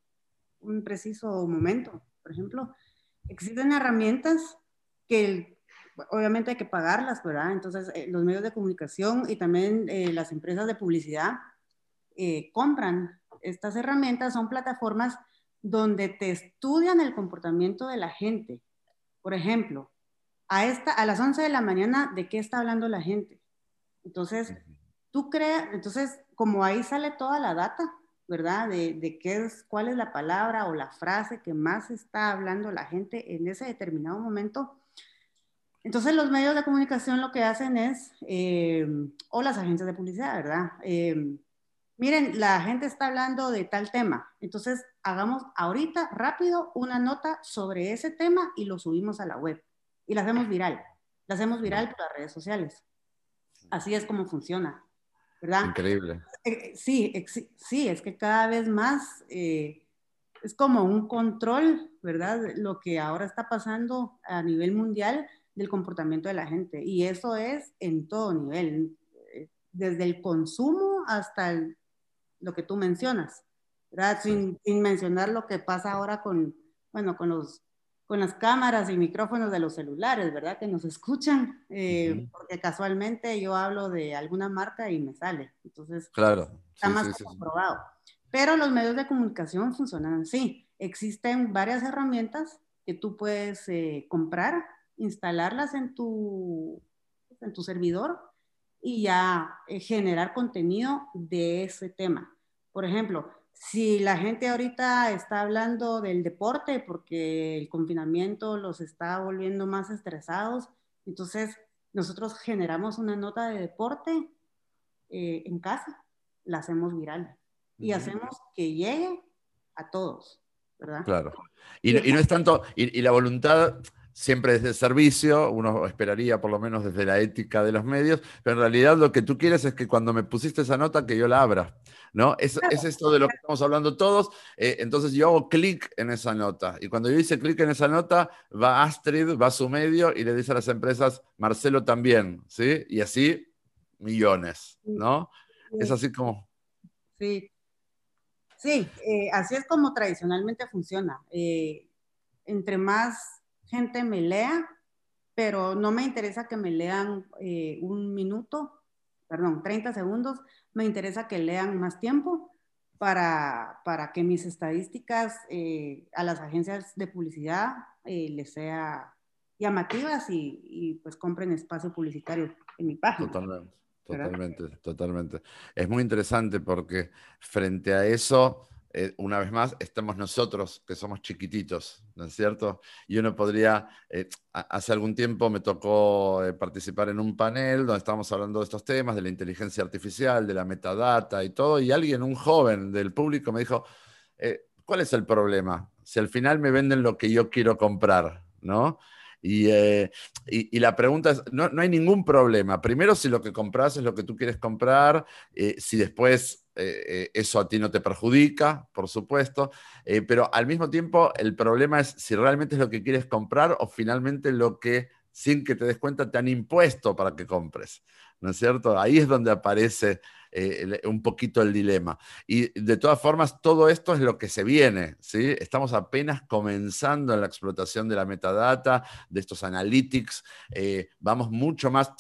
un preciso momento. Por ejemplo, existen herramientas que obviamente hay que pagarlas, ¿verdad? Entonces, eh, los medios de comunicación y también eh, las empresas de publicidad eh, compran estas herramientas, son plataformas donde te estudian el comportamiento de la gente. Por ejemplo, a, esta, a las 11 de la mañana, ¿de qué está hablando la gente? Entonces, tú creas, entonces, como ahí sale toda la data, ¿verdad? De, de, qué es, cuál es la palabra o la frase que más está hablando la gente en ese determinado momento, entonces los medios de comunicación lo que hacen es, eh, o las agencias de publicidad, ¿verdad? Eh, miren, la gente está hablando de tal tema, entonces hagamos ahorita rápido una nota sobre ese tema y lo subimos a la web y la hacemos viral, la hacemos viral por las redes sociales. Así es como funciona, ¿verdad? Increíble. Eh, sí, sí, es que cada vez más es como un control, ¿verdad? Lo que ahora está pasando a nivel mundial del comportamiento de la gente. Y eso es en todo nivel, eh, desde el consumo hasta lo que tú mencionas, ¿verdad? Sin, sin, mencionar lo que pasa ahora con, bueno, con los con las cámaras y micrófonos de los celulares, ¿verdad? Que nos escuchan, eh, porque casualmente yo hablo de alguna marca y me sale. Entonces, claro. está más comprobado. Pero los medios de comunicación funcionan así. Existen varias herramientas que tú puedes eh, comprar, instalarlas en tu, en tu servidor y ya eh, generar contenido de ese tema. Por ejemplo, si la gente ahorita está hablando del deporte porque el confinamiento los está volviendo más estresados, entonces nosotros generamos una nota de deporte eh, en casa, la hacemos viral y hacemos que llegue a todos, ¿verdad? Claro. Y, no es tanto, y, y la voluntad siempre desde servicio, uno esperaría por lo menos desde la ética de los medios, pero en realidad lo que tú quieres es que cuando me pusiste esa nota que yo la abra, ¿no? Es, es esto de lo que estamos hablando todos, eh, entonces yo hago clic en esa nota y cuando yo hice clic en esa nota, va Astrid, va a su medio y le dice a las empresas, Marcelo también, ¿sí? Y así millones, ¿no? Es así como... Sí, sí, eh, así es como tradicionalmente funciona. Eh, entre más gente me lea, pero no me interesa que me lean eh, un minuto, perdón, 30 segundos, me interesa que lean más tiempo para, para que mis estadísticas eh, a las agencias de publicidad eh, les sea llamativas y, y, pues compren espacio publicitario en mi página. Totalmente, totalmente, totalmente. Es muy interesante porque frente a eso eh, una vez más, estamos nosotros, que somos chiquititos, ¿no es cierto? Y uno podría, eh, hace algún tiempo me tocó eh, participar en un panel donde estábamos hablando de estos temas, de la inteligencia artificial, de la metadata y todo, y alguien, un joven del público, me dijo, ¿cuál es el problema? Si al final me venden lo que yo quiero comprar, ¿no? Y, y, la pregunta es, no, no, hay ningún problema. Primero, si lo que compras es lo que tú quieres comprar, si después eh, eh, eso a ti no te perjudica, por supuesto, eh, pero al mismo tiempo el problema es si realmente es lo que quieres comprar o finalmente lo que sin que te des cuenta te han impuesto para que compres, ¿no es cierto? Ahí es donde aparece un poquito el dilema. Y de todas formas, todo esto es lo que se viene, ¿sí? Estamos apenas comenzando en la explotación de la metadata, de estos analytics, vamos mucho más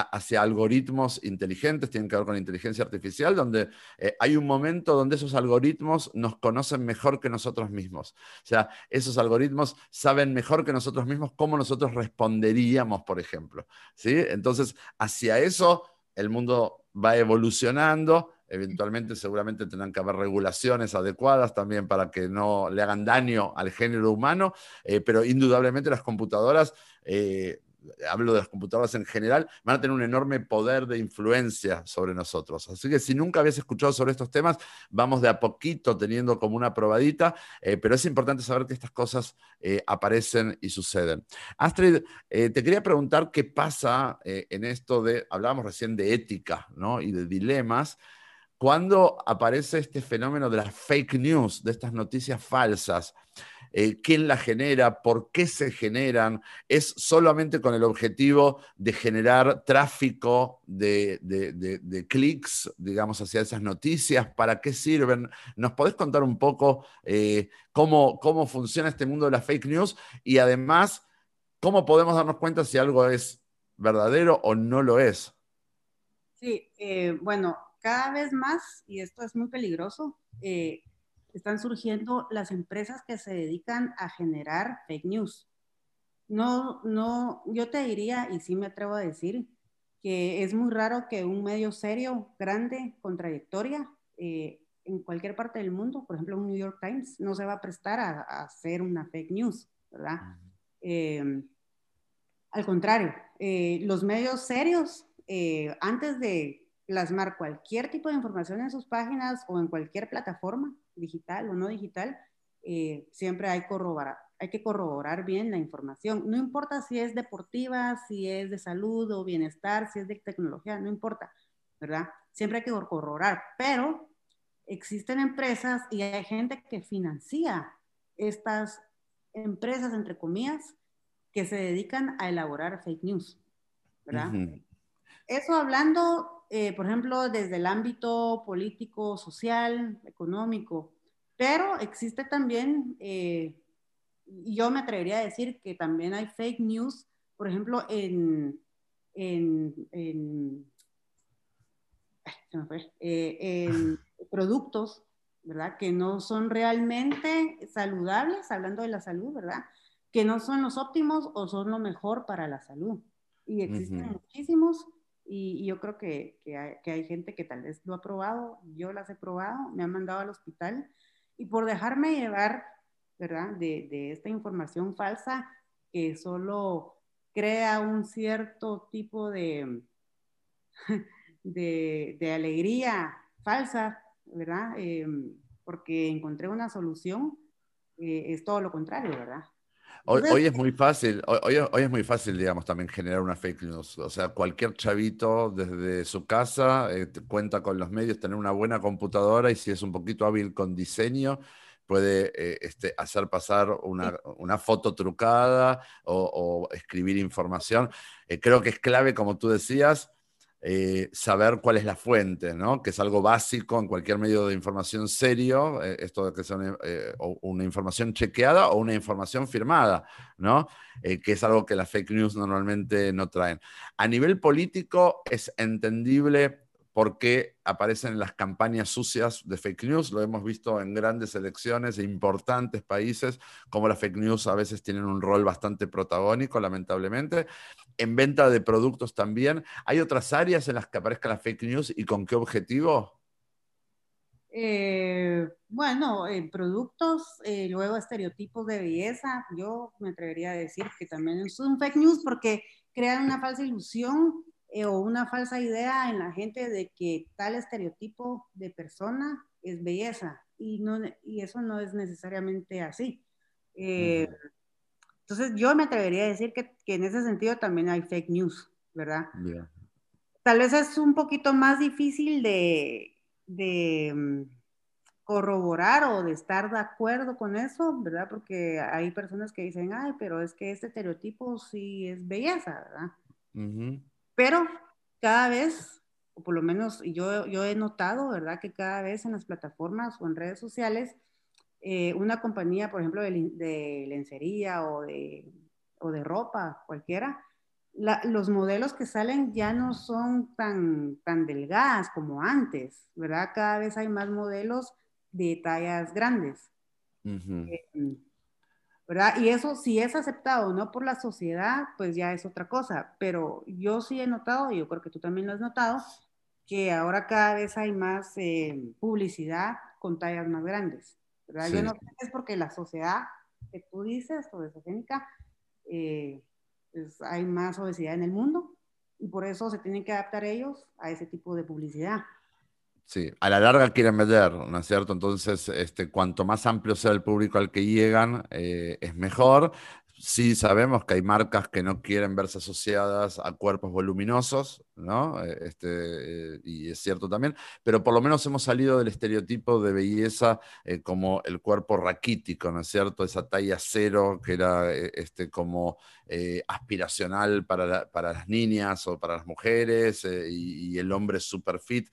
hacia algoritmos inteligentes, tienen que ver con inteligencia artificial, donde eh, hay un momento donde esos algoritmos nos conocen mejor que nosotros mismos. O sea, esos algoritmos saben mejor que nosotros mismos cómo nosotros responderíamos, por ejemplo. ¿sí? Entonces, hacia eso el mundo va evolucionando. Eventualmente, seguramente tendrán que haber regulaciones adecuadas también para que no le hagan daño al género humano, eh, pero indudablemente las computadoras eh, hablo de las computadoras en general, van a tener un enorme poder de influencia sobre nosotros. Así que si nunca habías escuchado sobre estos temas, vamos de a poquito teniendo como una probadita, eh, pero es importante saber que estas cosas eh, aparecen y suceden. Astrid, eh, te quería preguntar qué pasa en esto de, hablábamos recién de ética y de dilemas. ¿Cuándo aparece este fenómeno de las fake news, de estas noticias falsas? Eh, quién la genera, por qué se generan, es solamente con el objetivo de generar tráfico de, clics, digamos, hacia esas noticias, para qué sirven. ¿Nos podés contar un poco eh, cómo, cómo funciona este mundo de las fake news y además cómo podemos darnos cuenta si algo es verdadero o no lo es? Sí, eh, bueno, cada vez más, y esto es muy peligroso, están surgiendo las empresas que se dedican a generar fake news. No, no, yo te diría, y sí me atrevo a decir, que es muy raro que un medio serio, grande, con trayectoria, eh, en cualquier parte del mundo, por ejemplo, un New York Times, no se va a prestar a, hacer una fake news, ¿verdad? Em, al contrario, eh, los medios serios, eh, antes de plasmar cualquier tipo de información en sus páginas o en cualquier plataforma, digital o no digital, eh, siempre hay, corroborar, hay que corroborar bien la información. No importa si es deportiva, si es de salud o bienestar, si es de tecnología, no importa, ¿verdad? Siempre hay que corroborar, pero existen empresas y hay gente que financia estas empresas, entre comillas, que se dedican a elaborar fake news, ¿verdad? Eso hablando, eh, por ejemplo, desde el ámbito político, social, económico, pero existe también, eh, yo me atrevería a decir que también hay fake news, por ejemplo, en, en, en, eh, en productos, ¿verdad? Que no son realmente saludables, hablando de la salud, ¿verdad? Que no son los óptimos o son lo mejor para la salud. Y existen muchísimos y, yo creo que, que, hay, gente que tal vez lo ha probado, yo las he probado, me han mandado al hospital y por dejarme llevar, ¿verdad? De, de esta información falsa que solo crea un cierto tipo de, de, de alegría falsa, ¿verdad? Em, porque encontré una solución, eh, es todo lo contrario, ¿verdad? Hoy, es muy fácil, hoy, hoy, es muy fácil, digamos, también generar una fake news. O sea, cualquier chavito desde su casa eh, cuenta con los medios, tener una buena computadora y si es un poquito hábil con diseño, puede eh, este, hacer pasar una, una foto trucada o, o escribir información. creo que es clave, como tú decías, eh, saber cuál es la fuente, ¿no? que es algo básico en cualquier medio de información serio, eh, esto de que sea una, eh, una, información chequeada o una información firmada, ¿no? que es algo que las fake news normalmente no traen. A nivel político es entendible por qué aparecen las campañas sucias de fake news. Lo hemos visto en grandes elecciones de importantes países, como las fake news a veces tienen un rol bastante protagónico, lamentablemente. En venta de productos también. ¿Hay otras áreas en las que aparezcan las fake news y con qué objetivo? Eh, bueno, en productos, eh, luego estereotipos de belleza, yo me atrevería a decir que también es un fake news porque crean una falsa ilusión eh, o una falsa idea en la gente de que tal estereotipo de persona es belleza y, no, y eso no es necesariamente así. Eh, entonces yo me atrevería a decir que, que, en ese sentido también hay fake news, ¿verdad? Tal vez es un poquito más difícil de, de mm, corroborar o de estar de acuerdo con eso, ¿verdad? Porque hay personas que dicen, ay, pero es que este estereotipo sí es belleza, ¿verdad? Pero cada vez, o por lo menos yo, yo he notado, ¿verdad? Que cada vez en las plataformas o en redes sociales, eh, una compañía, por ejemplo, de, lencería o de, o de ropa, cualquiera, los modelos que salen ya no son tan, tan delgadas como antes, ¿verdad? Cada vez hay más modelos de tallas grandes. ¿verdad? Y eso si es aceptado no por la sociedad, pues ya es otra cosa, pero yo sí he notado, y yo creo que tú también lo has notado, que ahora cada vez hay más eh, publicidad con tallas más grandes, ¿verdad? Yo no sé si es porque la sociedad que tú dices, obesogénica, eh, pues hay más obesidad en el mundo y por eso se tienen que adaptar ellos a ese tipo de publicidad. Sí, a la larga quieren vender, ¿no es cierto? Entonces, este, cuanto más amplio sea el público al que llegan, eh, es mejor. Sí sabemos que hay marcas que no quieren verse asociadas a cuerpos voluminosos, ¿no? Eh, este, eh, y es cierto también, pero por lo menos hemos salido del estereotipo de belleza como el cuerpo raquítico, ¿no es cierto? Esa talla cero que era este, como aspiracional para, para, las niñas o para las mujeres y, y el hombre super fit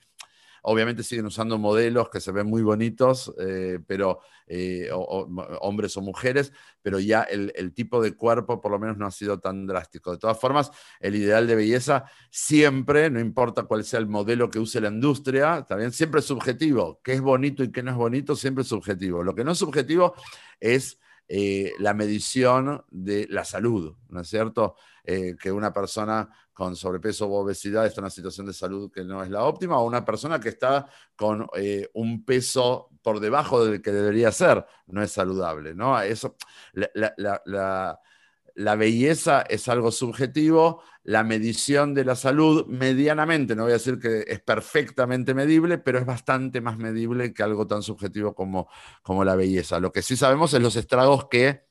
Obviamente siguen usando modelos que se ven muy bonitos, eh, pero eh, hombres o mujeres, pero ya el, tipo de cuerpo por lo menos no ha sido tan drástico. De todas formas, el ideal de belleza siempre, no importa cuál sea el modelo que use la industria, también siempre es subjetivo. ¿Qué es bonito y qué no es bonito? Siempre es subjetivo. Lo que no es subjetivo es eh, la medición de la salud, ¿no es cierto? Que una persona con sobrepeso o obesidad está en una situación de salud que no es la óptima, o una persona que está con eh, un peso por debajo del que debería ser, no es saludable, ¿no? Eso, la, la, belleza es algo subjetivo, la medición de la salud medianamente, no voy a decir que es perfectamente medible, pero es bastante más medible que algo tan subjetivo como, como la belleza. Lo que sí sabemos es los estragos que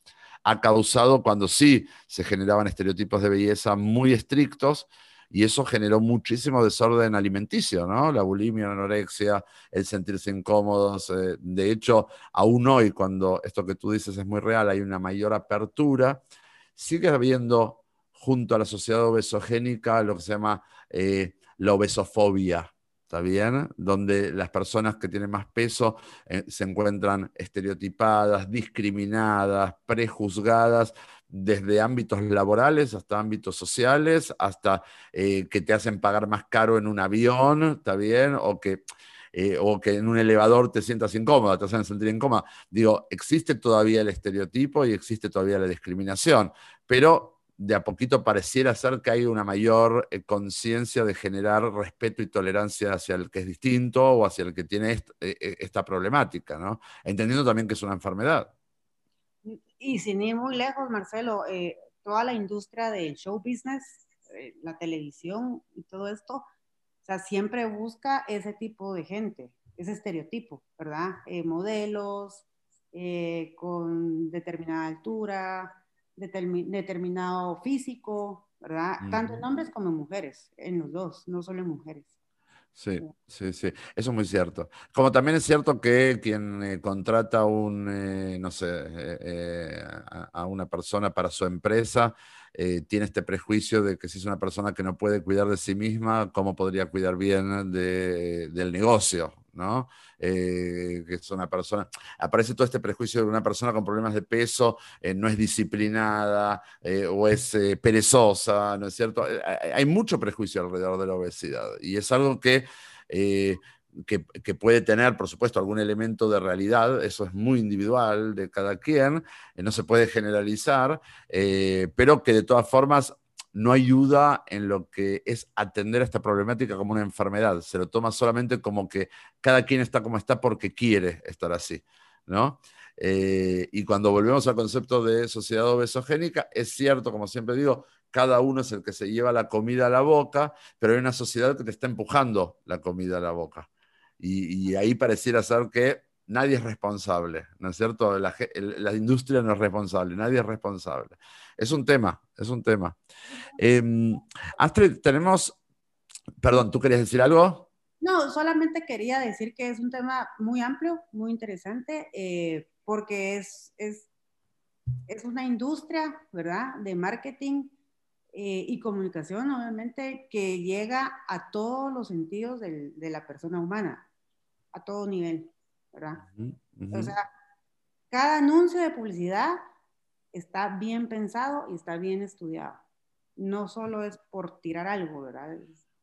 ha causado cuando sí se generaban estereotipos de belleza muy estrictos y eso generó muchísimo desorden alimenticio, ¿no? La bulimia, la anorexia, el sentirse incómodos. Eh, de hecho, aún hoy, cuando esto que tú dices es muy real, hay una mayor apertura, sigue habiendo junto a la sociedad obesogénica lo que se llama eh, la obesofobia, ¿está bien? Donde las personas que tienen más peso eh, se encuentran estereotipadas, discriminadas, prejuzgadas desde ámbitos laborales hasta ámbitos sociales, hasta eh, que te hacen pagar más caro en un avión, ¿está bien? O que, eh, o que en un elevador te sientas incómoda, te hacen sentir incómoda. Digo, existe todavía el estereotipo y existe todavía la discriminación, pero de a poquito pareciera ser que hay una mayor eh, conciencia de generar respeto y tolerancia hacia el que es distinto o hacia el que tiene eh, eh, esta problemática, ¿no? Entendiendo también que es una enfermedad. Y sin ir muy lejos, Marcelo, toda la industria del show business, la televisión y todo esto, o sea, siempre busca ese tipo de gente, ese estereotipo, ¿verdad? modelos con determinada altura, determinado físico, ¿verdad? Tanto en hombres como en mujeres, en los dos, no solo en mujeres. Sí, sí, sí, eso es muy cierto. Como también es cierto que quien eh, contrata un, eh, no sé, eh, a, una persona para su empresa, tiene este prejuicio de que si es una persona que no puede cuidar de sí misma, ¿cómo podría cuidar bien del negocio? ¿No? Eh, que es una persona, aparece todo este prejuicio de una persona con problemas de peso eh, no es disciplinada eh, o es perezosa, ¿no es cierto? hay mucho prejuicio alrededor de la obesidad y es algo que, que, que, puede tener, por supuesto, algún elemento de realidad, eso es muy individual de cada quien, no se puede generalizar, pero que de todas formas no ayuda en lo que es atender a esta problemática como una enfermedad. Se lo toma solamente como que cada quien está como está porque quiere estar así, ¿no? Eh, y cuando volvemos al concepto de sociedad obesogénica, es cierto, como siempre digo, cada uno es el que se lleva la comida a la boca, pero hay una sociedad que te está empujando la comida a la boca. Y, ahí pareciera ser que nadie es responsable, ¿no es cierto? La, la, industria no es responsable, nadie es responsable. Es un tema, es un tema. Em, Astrid, tenemos, perdón, ¿tú querías decir algo? No, solamente quería decir que es un tema muy amplio, muy interesante, eh, porque es, es, es, una industria, ¿verdad?, de marketing eh, y comunicación, obviamente, que llega a todos los sentidos del, de la persona humana, a todo nivel, ¿verdad? O sea, cada anuncio de publicidad está bien pensado y está bien estudiado. No solo es por tirar algo, ¿verdad?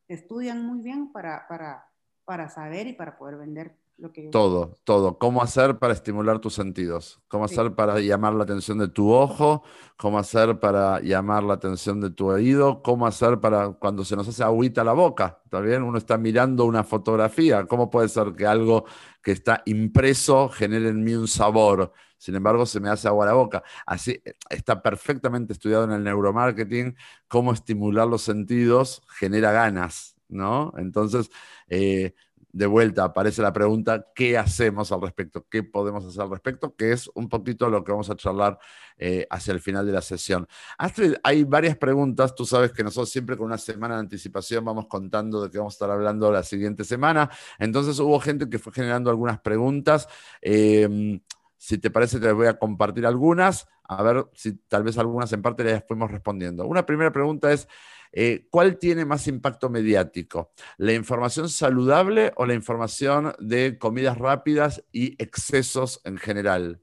Estudian muy bien para, para, para saber y para poder vender lo que... Todo, todo. ¿Cómo hacer para estimular tus sentidos? ¿Cómo hacer para llamar la atención de tu ojo? ¿Cómo hacer para llamar la atención de tu oído? ¿Cómo hacer para cuando se nos hace agüita la boca? ¿Está bien? Uno está mirando una fotografía. ¿Cómo puede ser que algo que está impreso genere en mí un sabor? sin embargo se me hace agua la boca. Así está perfectamente estudiado en el neuromarketing cómo estimular los sentidos genera ganas, ¿no? Entonces, eh, de vuelta aparece la pregunta, ¿qué hacemos al respecto? ¿Qué podemos hacer al respecto? Que es un poquito lo que vamos a charlar eh, hacia el final de la sesión. Astrid, hay varias preguntas. Tú sabes que nosotros siempre con una semana de anticipación vamos contando de qué vamos a estar hablando la siguiente semana. Entonces hubo gente que fue generando algunas preguntas. Eh, si te parece, te voy a compartir algunas, a ver si tal vez algunas en parte las fuimos respondiendo. Una primera pregunta es, eh, ¿cuál tiene más impacto mediático? ¿La información saludable o la información de comidas rápidas y excesos en general?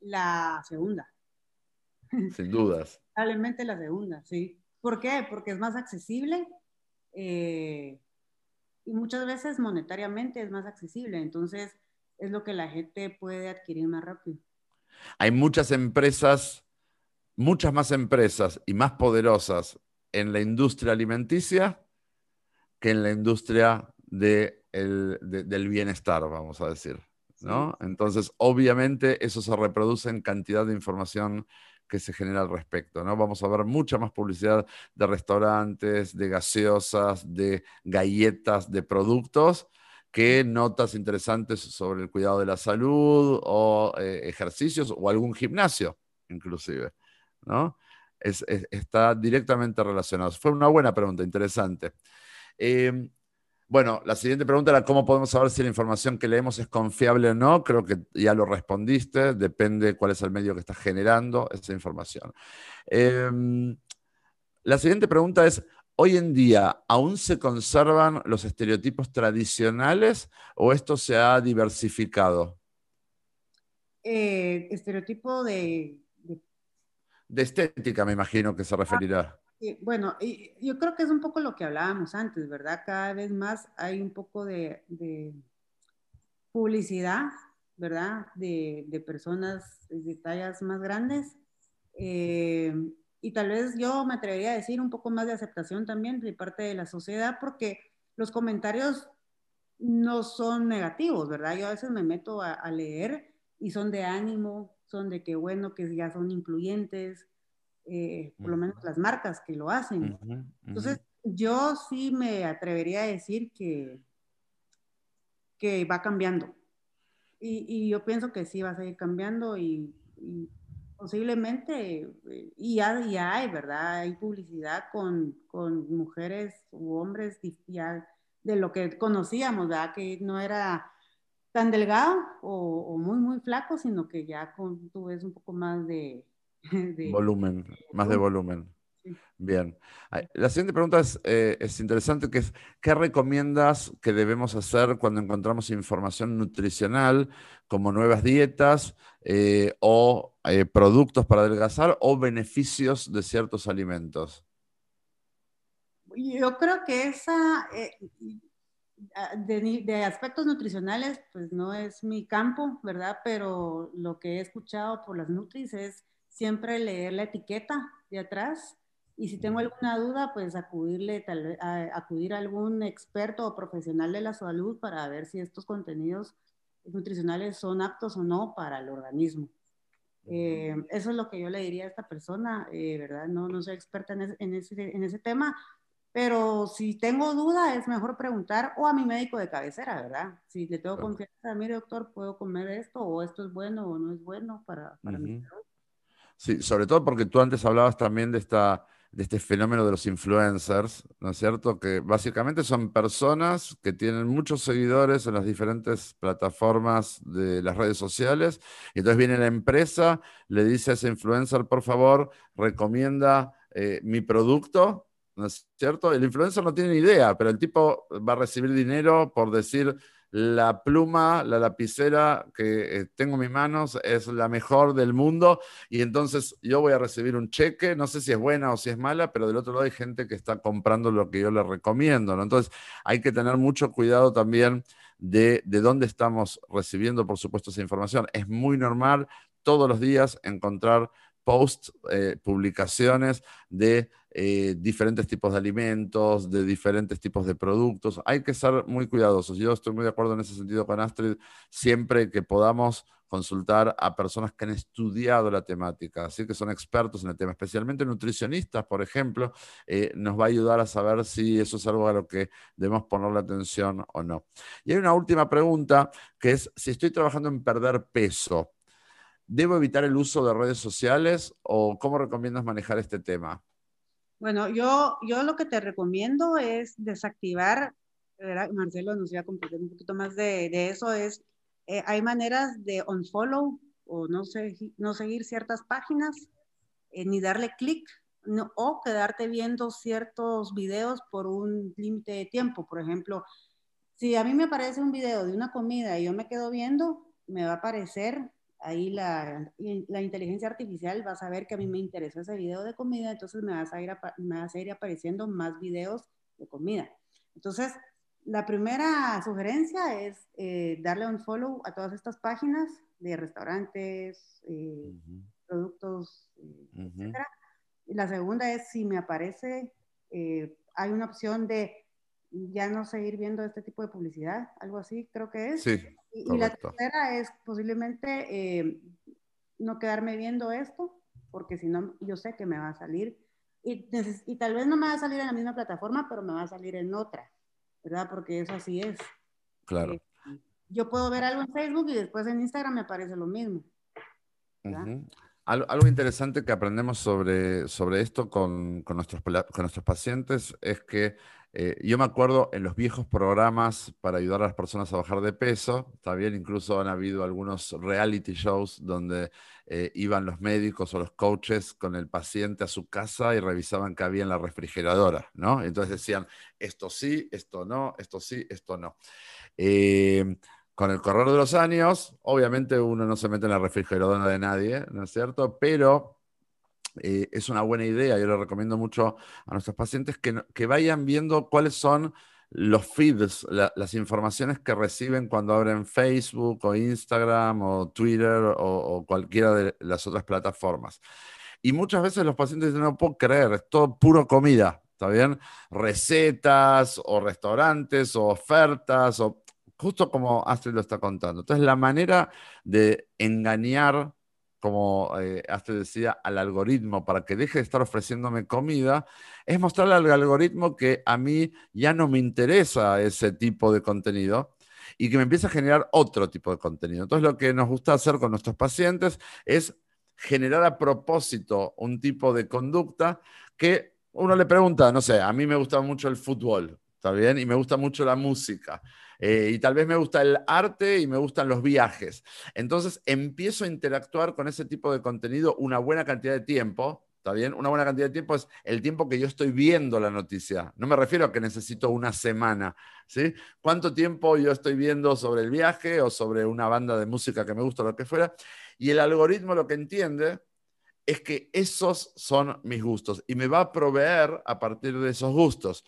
La segunda. Sin dudas. Probablemente la segunda, sí. ¿Por qué? Porque es más accesible eh, y muchas veces monetariamente es más accesible. Entonces, es lo que la gente puede adquirir más rápido. Hay muchas empresas, muchas más empresas y más poderosas en la industria alimenticia que en la industria del bienestar, vamos a decir. ¿no? Entonces, obviamente, eso se reproduce en cantidad de información que se genera al respecto. ¿no? Vamos a ver mucha más publicidad de restaurantes, de gaseosas, de galletas, de productos que notas interesantes sobre el cuidado de la salud o eh, ejercicios o algún gimnasio, inclusive, ¿no? está directamente relacionado. Fue una buena pregunta, interesante. Em, Bueno, la siguiente pregunta era cómo podemos saber si la información que leemos es confiable o no. Creo que ya lo respondiste, depende cuál es el medio que estás generando esa información. Em, la siguiente pregunta es, ¿hoy en día aún se conservan los estereotipos tradicionales o esto se ha diversificado? Eh, estereotipo de, de... estética, me imagino que se referirá bueno, yo creo que es un poco lo que hablábamos antes, ¿verdad? Cada vez más hay un poco de, publicidad, ¿verdad? De, personas de tallas más grandes. Eh, y tal vez yo me atrevería a decir un poco más de aceptación también de parte de la sociedad, porque los comentarios no son negativos, ¿verdad? Yo a veces me meto a, a leer y son de ánimo, son de que bueno, que ya son incluyentes, eh, por lo menos las marcas que lo hacen. Entonces, yo sí me atrevería a decir que, que va cambiando. Y, y, yo pienso que sí va a seguir cambiando y, posiblemente, eh, y ya, ya, hay, ¿verdad? Hay publicidad con, con mujeres u hombres ya de lo que conocíamos, ¿verdad? Que no era tan delgado o, o muy, muy flaco, sino que ya con, tú ves un poco más de, volumen, más de volumen. Bien. La siguiente pregunta es, eh, es, interesante, que es, ¿qué recomiendas que debemos hacer cuando encontramos información nutricional como nuevas dietas eh, o eh, productos para adelgazar o beneficios de ciertos alimentos? Yo creo que esa, de, de, aspectos nutricionales, pues no es mi campo, ¿verdad? Pero lo que he escuchado por las Nutris es siempre leer la etiqueta de atrás y si tengo alguna duda, pues acudirle, tal, a, acudir a algún experto o profesional de la salud para ver si estos contenidos nutricionales son aptos o no para el organismo. Eh, eso es lo que yo le diría a esta persona, eh, ¿verdad? No, no soy experta en, en, ese, en ese tema, pero si tengo duda es mejor preguntar o a mi médico de cabecera, ¿verdad? Si le tengo confianza, mire doctor, ¿puedo comer esto o esto es bueno o no es bueno para, para mi salud? Sí, sobre todo porque tú antes hablabas también de, esta, de este fenómeno de los influencers, ¿no es cierto? Que básicamente son personas que tienen muchos seguidores en las diferentes plataformas de las redes sociales. Y entonces viene la empresa, le dice a ese influencer, por favor, recomienda eh, mi producto, ¿no es cierto? El influencer no tiene ni idea, pero el tipo va a recibir dinero por decir la pluma, la lapicera que eh, tengo en mis manos es la mejor del mundo y entonces yo voy a recibir un cheque, no sé si es buena o si es mala, pero del otro lado hay gente que está comprando lo que yo le recomiendo, ¿no? Entonces hay que tener mucho cuidado también de, de dónde estamos recibiendo, por supuesto, esa información. Es muy normal todos los días encontrar posts, eh, publicaciones de eh, diferentes tipos de alimentos, de diferentes tipos de productos. Hay que ser muy cuidadosos. Yo estoy muy de acuerdo en ese sentido con Astrid, siempre que podamos consultar a personas que han estudiado la temática, así que son expertos en el tema, especialmente nutricionistas, por ejemplo, eh, nos va a ayudar a saber si eso es algo a lo que debemos ponerle atención o no. Y hay una última pregunta, que es si estoy trabajando en perder peso, ¿Debo evitar el uso de redes sociales o cómo recomiendas manejar este tema? Bueno, yo, yo lo que te recomiendo es desactivar, Marcelo nos iba a compartir un poquito más de, de eso, es, eh, hay maneras de unfollow o no, no seguir ciertas páginas, eh, ni darle clic, o quedarte viendo ciertos videos por un límite de tiempo. Por ejemplo, si a mí me aparece un video de una comida y yo me quedo viendo, me va a aparecer ahí la, la, inteligencia artificial va a saber que a mí me interesa ese video de comida, entonces me, vas a ir me vas a ir apareciendo más videos de comida. Entonces, la primera sugerencia es eh, darle un follow a todas estas páginas de restaurantes, eh, productos, eh, etc. Y la segunda es si me aparece, hay una opción de ya no seguir viendo este tipo de publicidad, algo así creo que es. Sí. Y, la tercera es posiblemente eh, no quedarme viendo esto, porque si no, yo sé que me va a salir. Y, y, tal vez no me va a salir en la misma plataforma, pero me va a salir en otra, ¿verdad? Porque eso así es. Claro. Eh, yo puedo ver algo en Facebook y después en Instagram me aparece lo mismo. Algo interesante que aprendemos sobre, sobre esto con, nuestros, con nuestros pacientes es que eh, yo me acuerdo en los viejos programas para ayudar a las personas a bajar de peso, también incluso han habido algunos reality shows donde eh, iban los médicos o los coaches con el paciente a su casa y revisaban qué había en la refrigeradora, ¿no? Entonces decían, esto sí, esto no, esto sí, esto no. Eh, con el correr de los años, obviamente uno no se mete en la refrigeradora de nadie, ¿no es cierto? Pero eh, es una buena idea, yo le recomiendo mucho a nuestros pacientes que, vayan viendo cuáles son los feeds, las informaciones que reciben cuando abren Facebook o Instagram o Twitter o, o, cualquiera de las otras plataformas. Y muchas veces los pacientes dicen, no puedo creer, es todo puro comida, ¿está bien? Recetas o restaurantes o ofertas, o justo como Astrid lo está contando. Entonces, la manera de engañar como eh, decía, al algoritmo para que deje de estar ofreciéndome comida, es mostrarle al algoritmo que a mí ya no me interesa ese tipo de contenido y que me empieza a generar otro tipo de contenido. Entonces, lo que nos gusta hacer con nuestros pacientes es generar a propósito un tipo de conducta que uno le pregunta, no sé, a mí me gusta mucho el fútbol, ¿está bien? Y me gusta mucho la música. Eh, y tal vez me gusta el arte y me gustan los viajes. Entonces empiezo a interactuar con ese tipo de contenido una buena cantidad de tiempo. ¿Está bien? Una buena cantidad de tiempo es el tiempo que yo estoy viendo la noticia. No me refiero a que necesito una semana. ¿sí? ¿Cuánto tiempo yo estoy viendo sobre el viaje o sobre una banda de música que me gusta o lo que fuera? Y el algoritmo lo que entiende es que esos son mis gustos y me va a proveer a partir de esos gustos.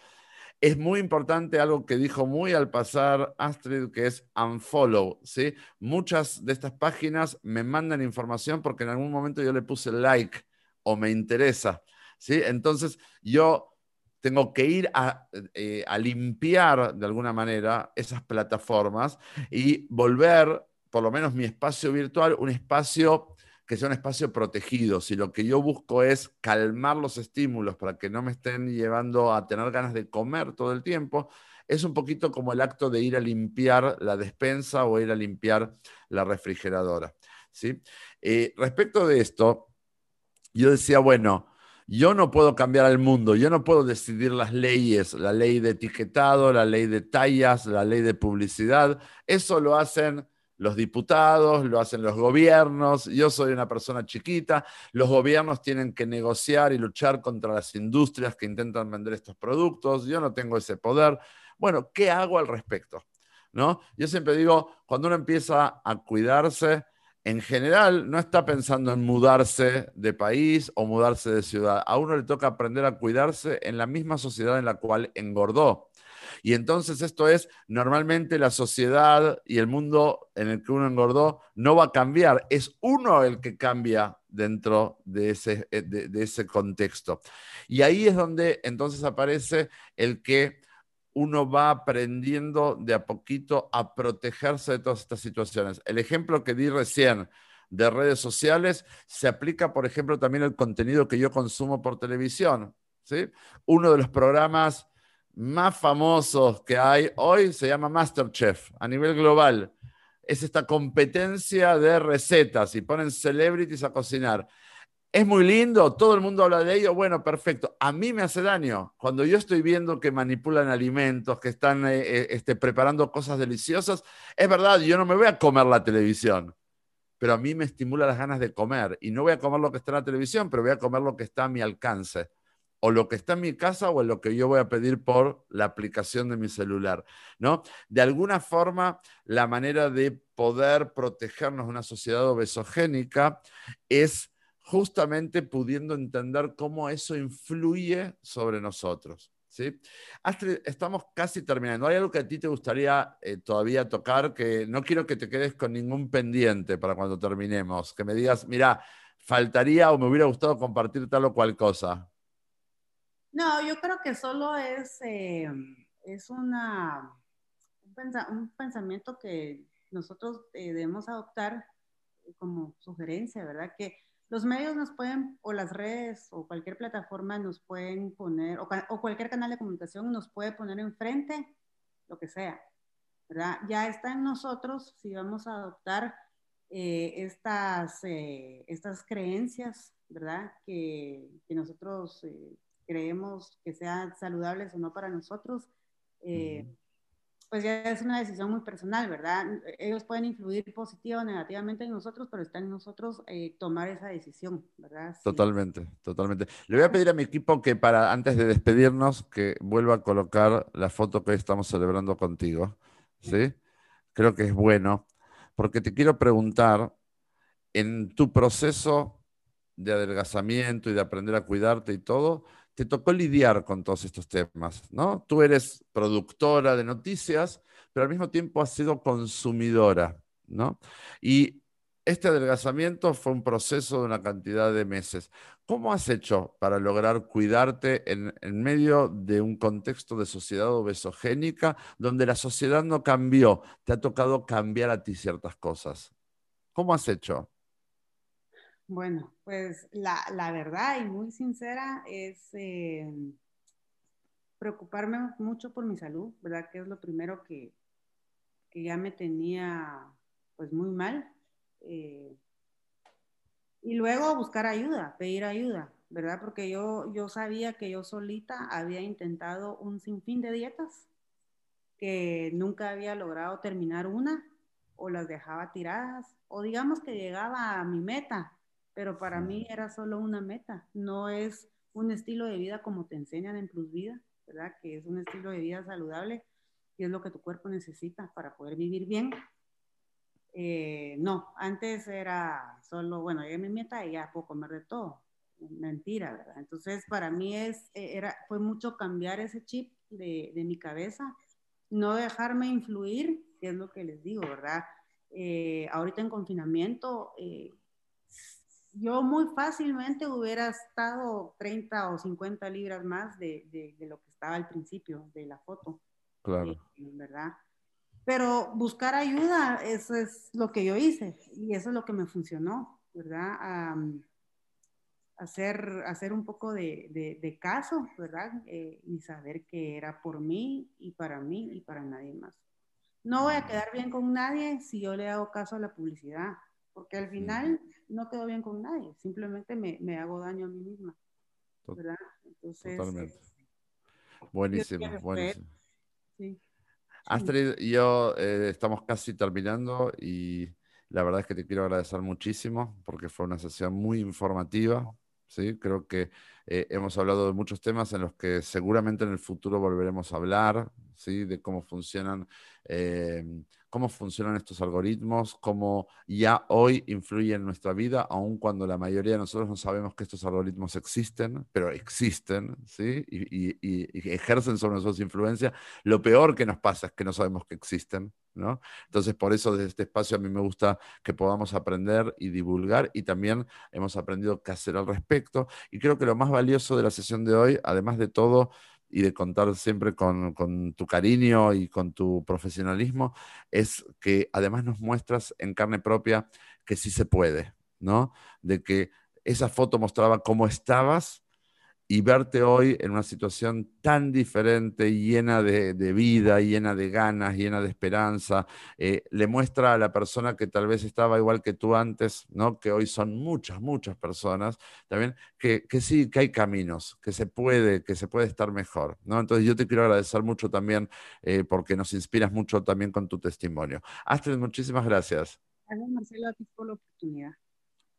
Es muy importante algo que dijo muy al pasar Astrid, que es unfollow, ¿sí? Muchas de estas páginas me mandan información porque en algún momento yo le puse like o me interesa, ¿sí? Entonces yo tengo que ir a, eh, a limpiar de alguna manera esas plataformas y volver, por lo menos mi espacio virtual, un espacio que sea un espacio protegido. Si lo que yo busco es calmar los estímulos para que no me estén llevando a tener ganas de comer todo el tiempo, es un poquito como el acto de ir a limpiar la despensa o ir a limpiar la refrigeradora. ¿sí? Eh, respecto de esto, yo decía, bueno, yo no puedo cambiar el mundo, yo no puedo decidir las leyes, la ley de etiquetado, la ley de tallas, la ley de publicidad, eso lo hacen los diputados, lo hacen los gobiernos, yo soy una persona chiquita, los gobiernos tienen que negociar y luchar contra las industrias que intentan vender estos productos, yo no tengo ese poder. Bueno, ¿qué hago al respecto? ¿No? Yo siempre digo, cuando uno empieza a cuidarse, en general no está pensando en mudarse de país o mudarse de ciudad. A uno le toca aprender a cuidarse en la misma sociedad en la cual engordó. Y entonces esto es, normalmente la sociedad y el mundo en el que uno engordó no va a cambiar, es uno el que cambia dentro de ese, eh, de, ese contexto. Y ahí es donde entonces aparece el que uno va aprendiendo de a poquito a protegerse de todas estas situaciones. El ejemplo que di recién de redes sociales se aplica, por ejemplo, también al contenido que yo consumo por televisión. ¿sí? Uno de los programas más famosos que hay hoy se llama Masterchef a nivel global. Es esta competencia de recetas y ponen celebrities a cocinar. Es muy lindo, todo el mundo habla de ello, bueno, perfecto. A mí me hace daño cuando yo estoy viendo que manipulan alimentos, que están eh, eh, este, preparando cosas deliciosas. Es verdad, yo no me voy a comer la televisión, pero a mí me estimula las ganas de comer y no voy a comer lo que está en la televisión, pero voy a comer lo que está a mi alcance o lo que está en mi casa o en lo que yo voy a pedir por la aplicación de mi celular, ¿no? De alguna forma, la manera de poder protegernos de una sociedad obesogénica es justamente pudiendo entender cómo eso influye sobre nosotros. ¿sí? Astrid, estamos casi terminando. ¿Hay algo que a ti te gustaría eh, todavía tocar? Que no quiero que te quedes con ningún pendiente para cuando terminemos. Que me digas, mira, faltaría o me hubiera gustado compartir tal o cual cosa. No, yo creo que solo es, eh, es una, un, pensamiento que nosotros eh, debemos adoptar como sugerencia, ¿verdad? Que los medios nos pueden, o las redes, o cualquier plataforma nos pueden poner, o, o cualquier canal de comunicación nos puede poner enfrente lo que sea, ¿verdad? Ya está en nosotros si vamos a adoptar eh, estas, eh, estas creencias, ¿verdad? Que, nosotros creemos que sean saludables o no para nosotros, pues ya es una decisión muy personal, ¿verdad? Ellos pueden influir positivo o negativamente en nosotros, pero está en nosotros tomar esa decisión, ¿verdad? Totalmente, totalmente. Le voy a pedir a mi equipo que para, antes de despedirnos, que vuelva a colocar la foto que hoy estamos celebrando contigo, ¿sí? Creo que es bueno porque te quiero preguntar, en tu proceso de adelgazamiento y de aprender a cuidarte y todo, te tocó lidiar con todos estos temas, ¿no? Tú eres productora de noticias, pero al mismo tiempo has sido consumidora, ¿no? Y este adelgazamiento fue un proceso de una cantidad de meses. ¿Cómo has hecho para lograr cuidarte en, medio de un contexto de sociedad obesogénica donde la sociedad no cambió? Te ha tocado cambiar a ti ciertas cosas. ¿Cómo has hecho? Bueno, pues la, verdad y muy sincera es eh, preocuparme mucho por mi salud, ¿verdad? Que es lo primero que, que ya me tenía pues muy mal. Eh, y luego buscar ayuda, pedir ayuda, ¿verdad? Porque yo, yo sabía que yo solita había intentado un sinfín de dietas, que nunca había logrado terminar una, o las dejaba tiradas, o digamos que llegaba a mi meta, pero para mí era solo una meta, no es un estilo de vida como te enseñan en Plus Vida, ¿verdad? Que es un estilo de vida saludable y es lo que tu cuerpo necesita para poder vivir bien eh, no, antes era solo, bueno, llegué mi meta y ya puedo comer de todo. Mentira, ¿verdad? Entonces, para mí es, e, era, fue mucho cambiar ese chip de, de mi cabeza, no dejarme influir, que es lo que les digo, ¿verdad? Eh, ahorita en confinamiento, eh, yo muy fácilmente hubiera estado 30 o 50 libras más de, de, de lo que estaba al principio de la foto. Claro. ¿Verdad? Pero buscar ayuda, eso es lo que yo hice y eso es lo que me funcionó, ¿verdad? hacer, hacer un poco de, caso, ¿verdad? Eh, y saber que era por mí y para mí y para nadie más. No voy a quedar bien con nadie si yo le hago caso a la publicidad, porque al final no quedo bien con nadie, simplemente me, me hago daño a mí misma, ¿verdad? Entonces, Totalmente. Buenísimo, buenísimo. Sí. Astrid y yo eh, estamos casi terminando y la verdad es que te quiero agradecer muchísimo porque fue una sesión muy informativa. ¿sí? Creo que eh, hemos hablado de muchos temas en los que seguramente en el futuro volveremos a hablar, ¿sí? de cómo funcionan eh, cómo funcionan estos algoritmos, cómo ya hoy influyen en nuestra vida, aun cuando la mayoría de nosotros no sabemos que estos algoritmos existen, pero existen, ¿sí? Y, ejercen sobre nosotros influencia. Lo peor que nos pasa es que no sabemos que existen, ¿no? Entonces, por eso desde este espacio a mí me gusta que podamos aprender y divulgar y también hemos aprendido qué hacer al respecto. Y creo que lo más valioso de la sesión de hoy, además de todo, y de contar siempre con, tu cariño y con tu profesionalismo, es que además nos muestras en carne propia que sí se puede, ¿no? De que esa foto mostraba cómo estabas y verte hoy en una situación tan diferente, llena de, vida, llena de ganas, llena de esperanza, eh, le muestra a la persona que tal vez estaba igual que tú antes, ¿no? que hoy son muchas, muchas personas, también, que, sí, que hay caminos, que se puede, que se puede estar mejor. ¿no? Entonces yo te quiero agradecer mucho también eh, porque nos inspiras mucho también con tu testimonio. Astrid, muchísimas gracias. Gracias, Marcelo, a ti por la oportunidad.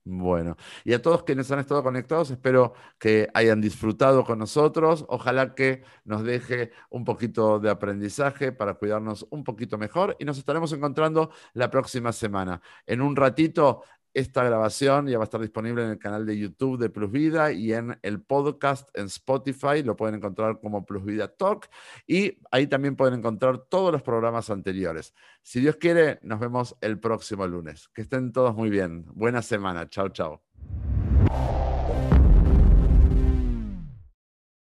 Bueno, y a todos quienes han estado conectados, espero que hayan disfrutado con nosotros. Ojalá que nos deje un poquito de aprendizaje para cuidarnos un poquito mejor y nos estaremos encontrando la próxima semana. En un ratito esta grabación ya va a estar disponible en el canal de YouTube de Plus Vida y en el podcast en Spotify. Lo pueden encontrar como Plus Vida Talk y ahí también pueden encontrar todos los programas anteriores. Si Dios quiere, nos vemos el próximo lunes. Que estén todos muy bien. Buena semana. Chao, chao.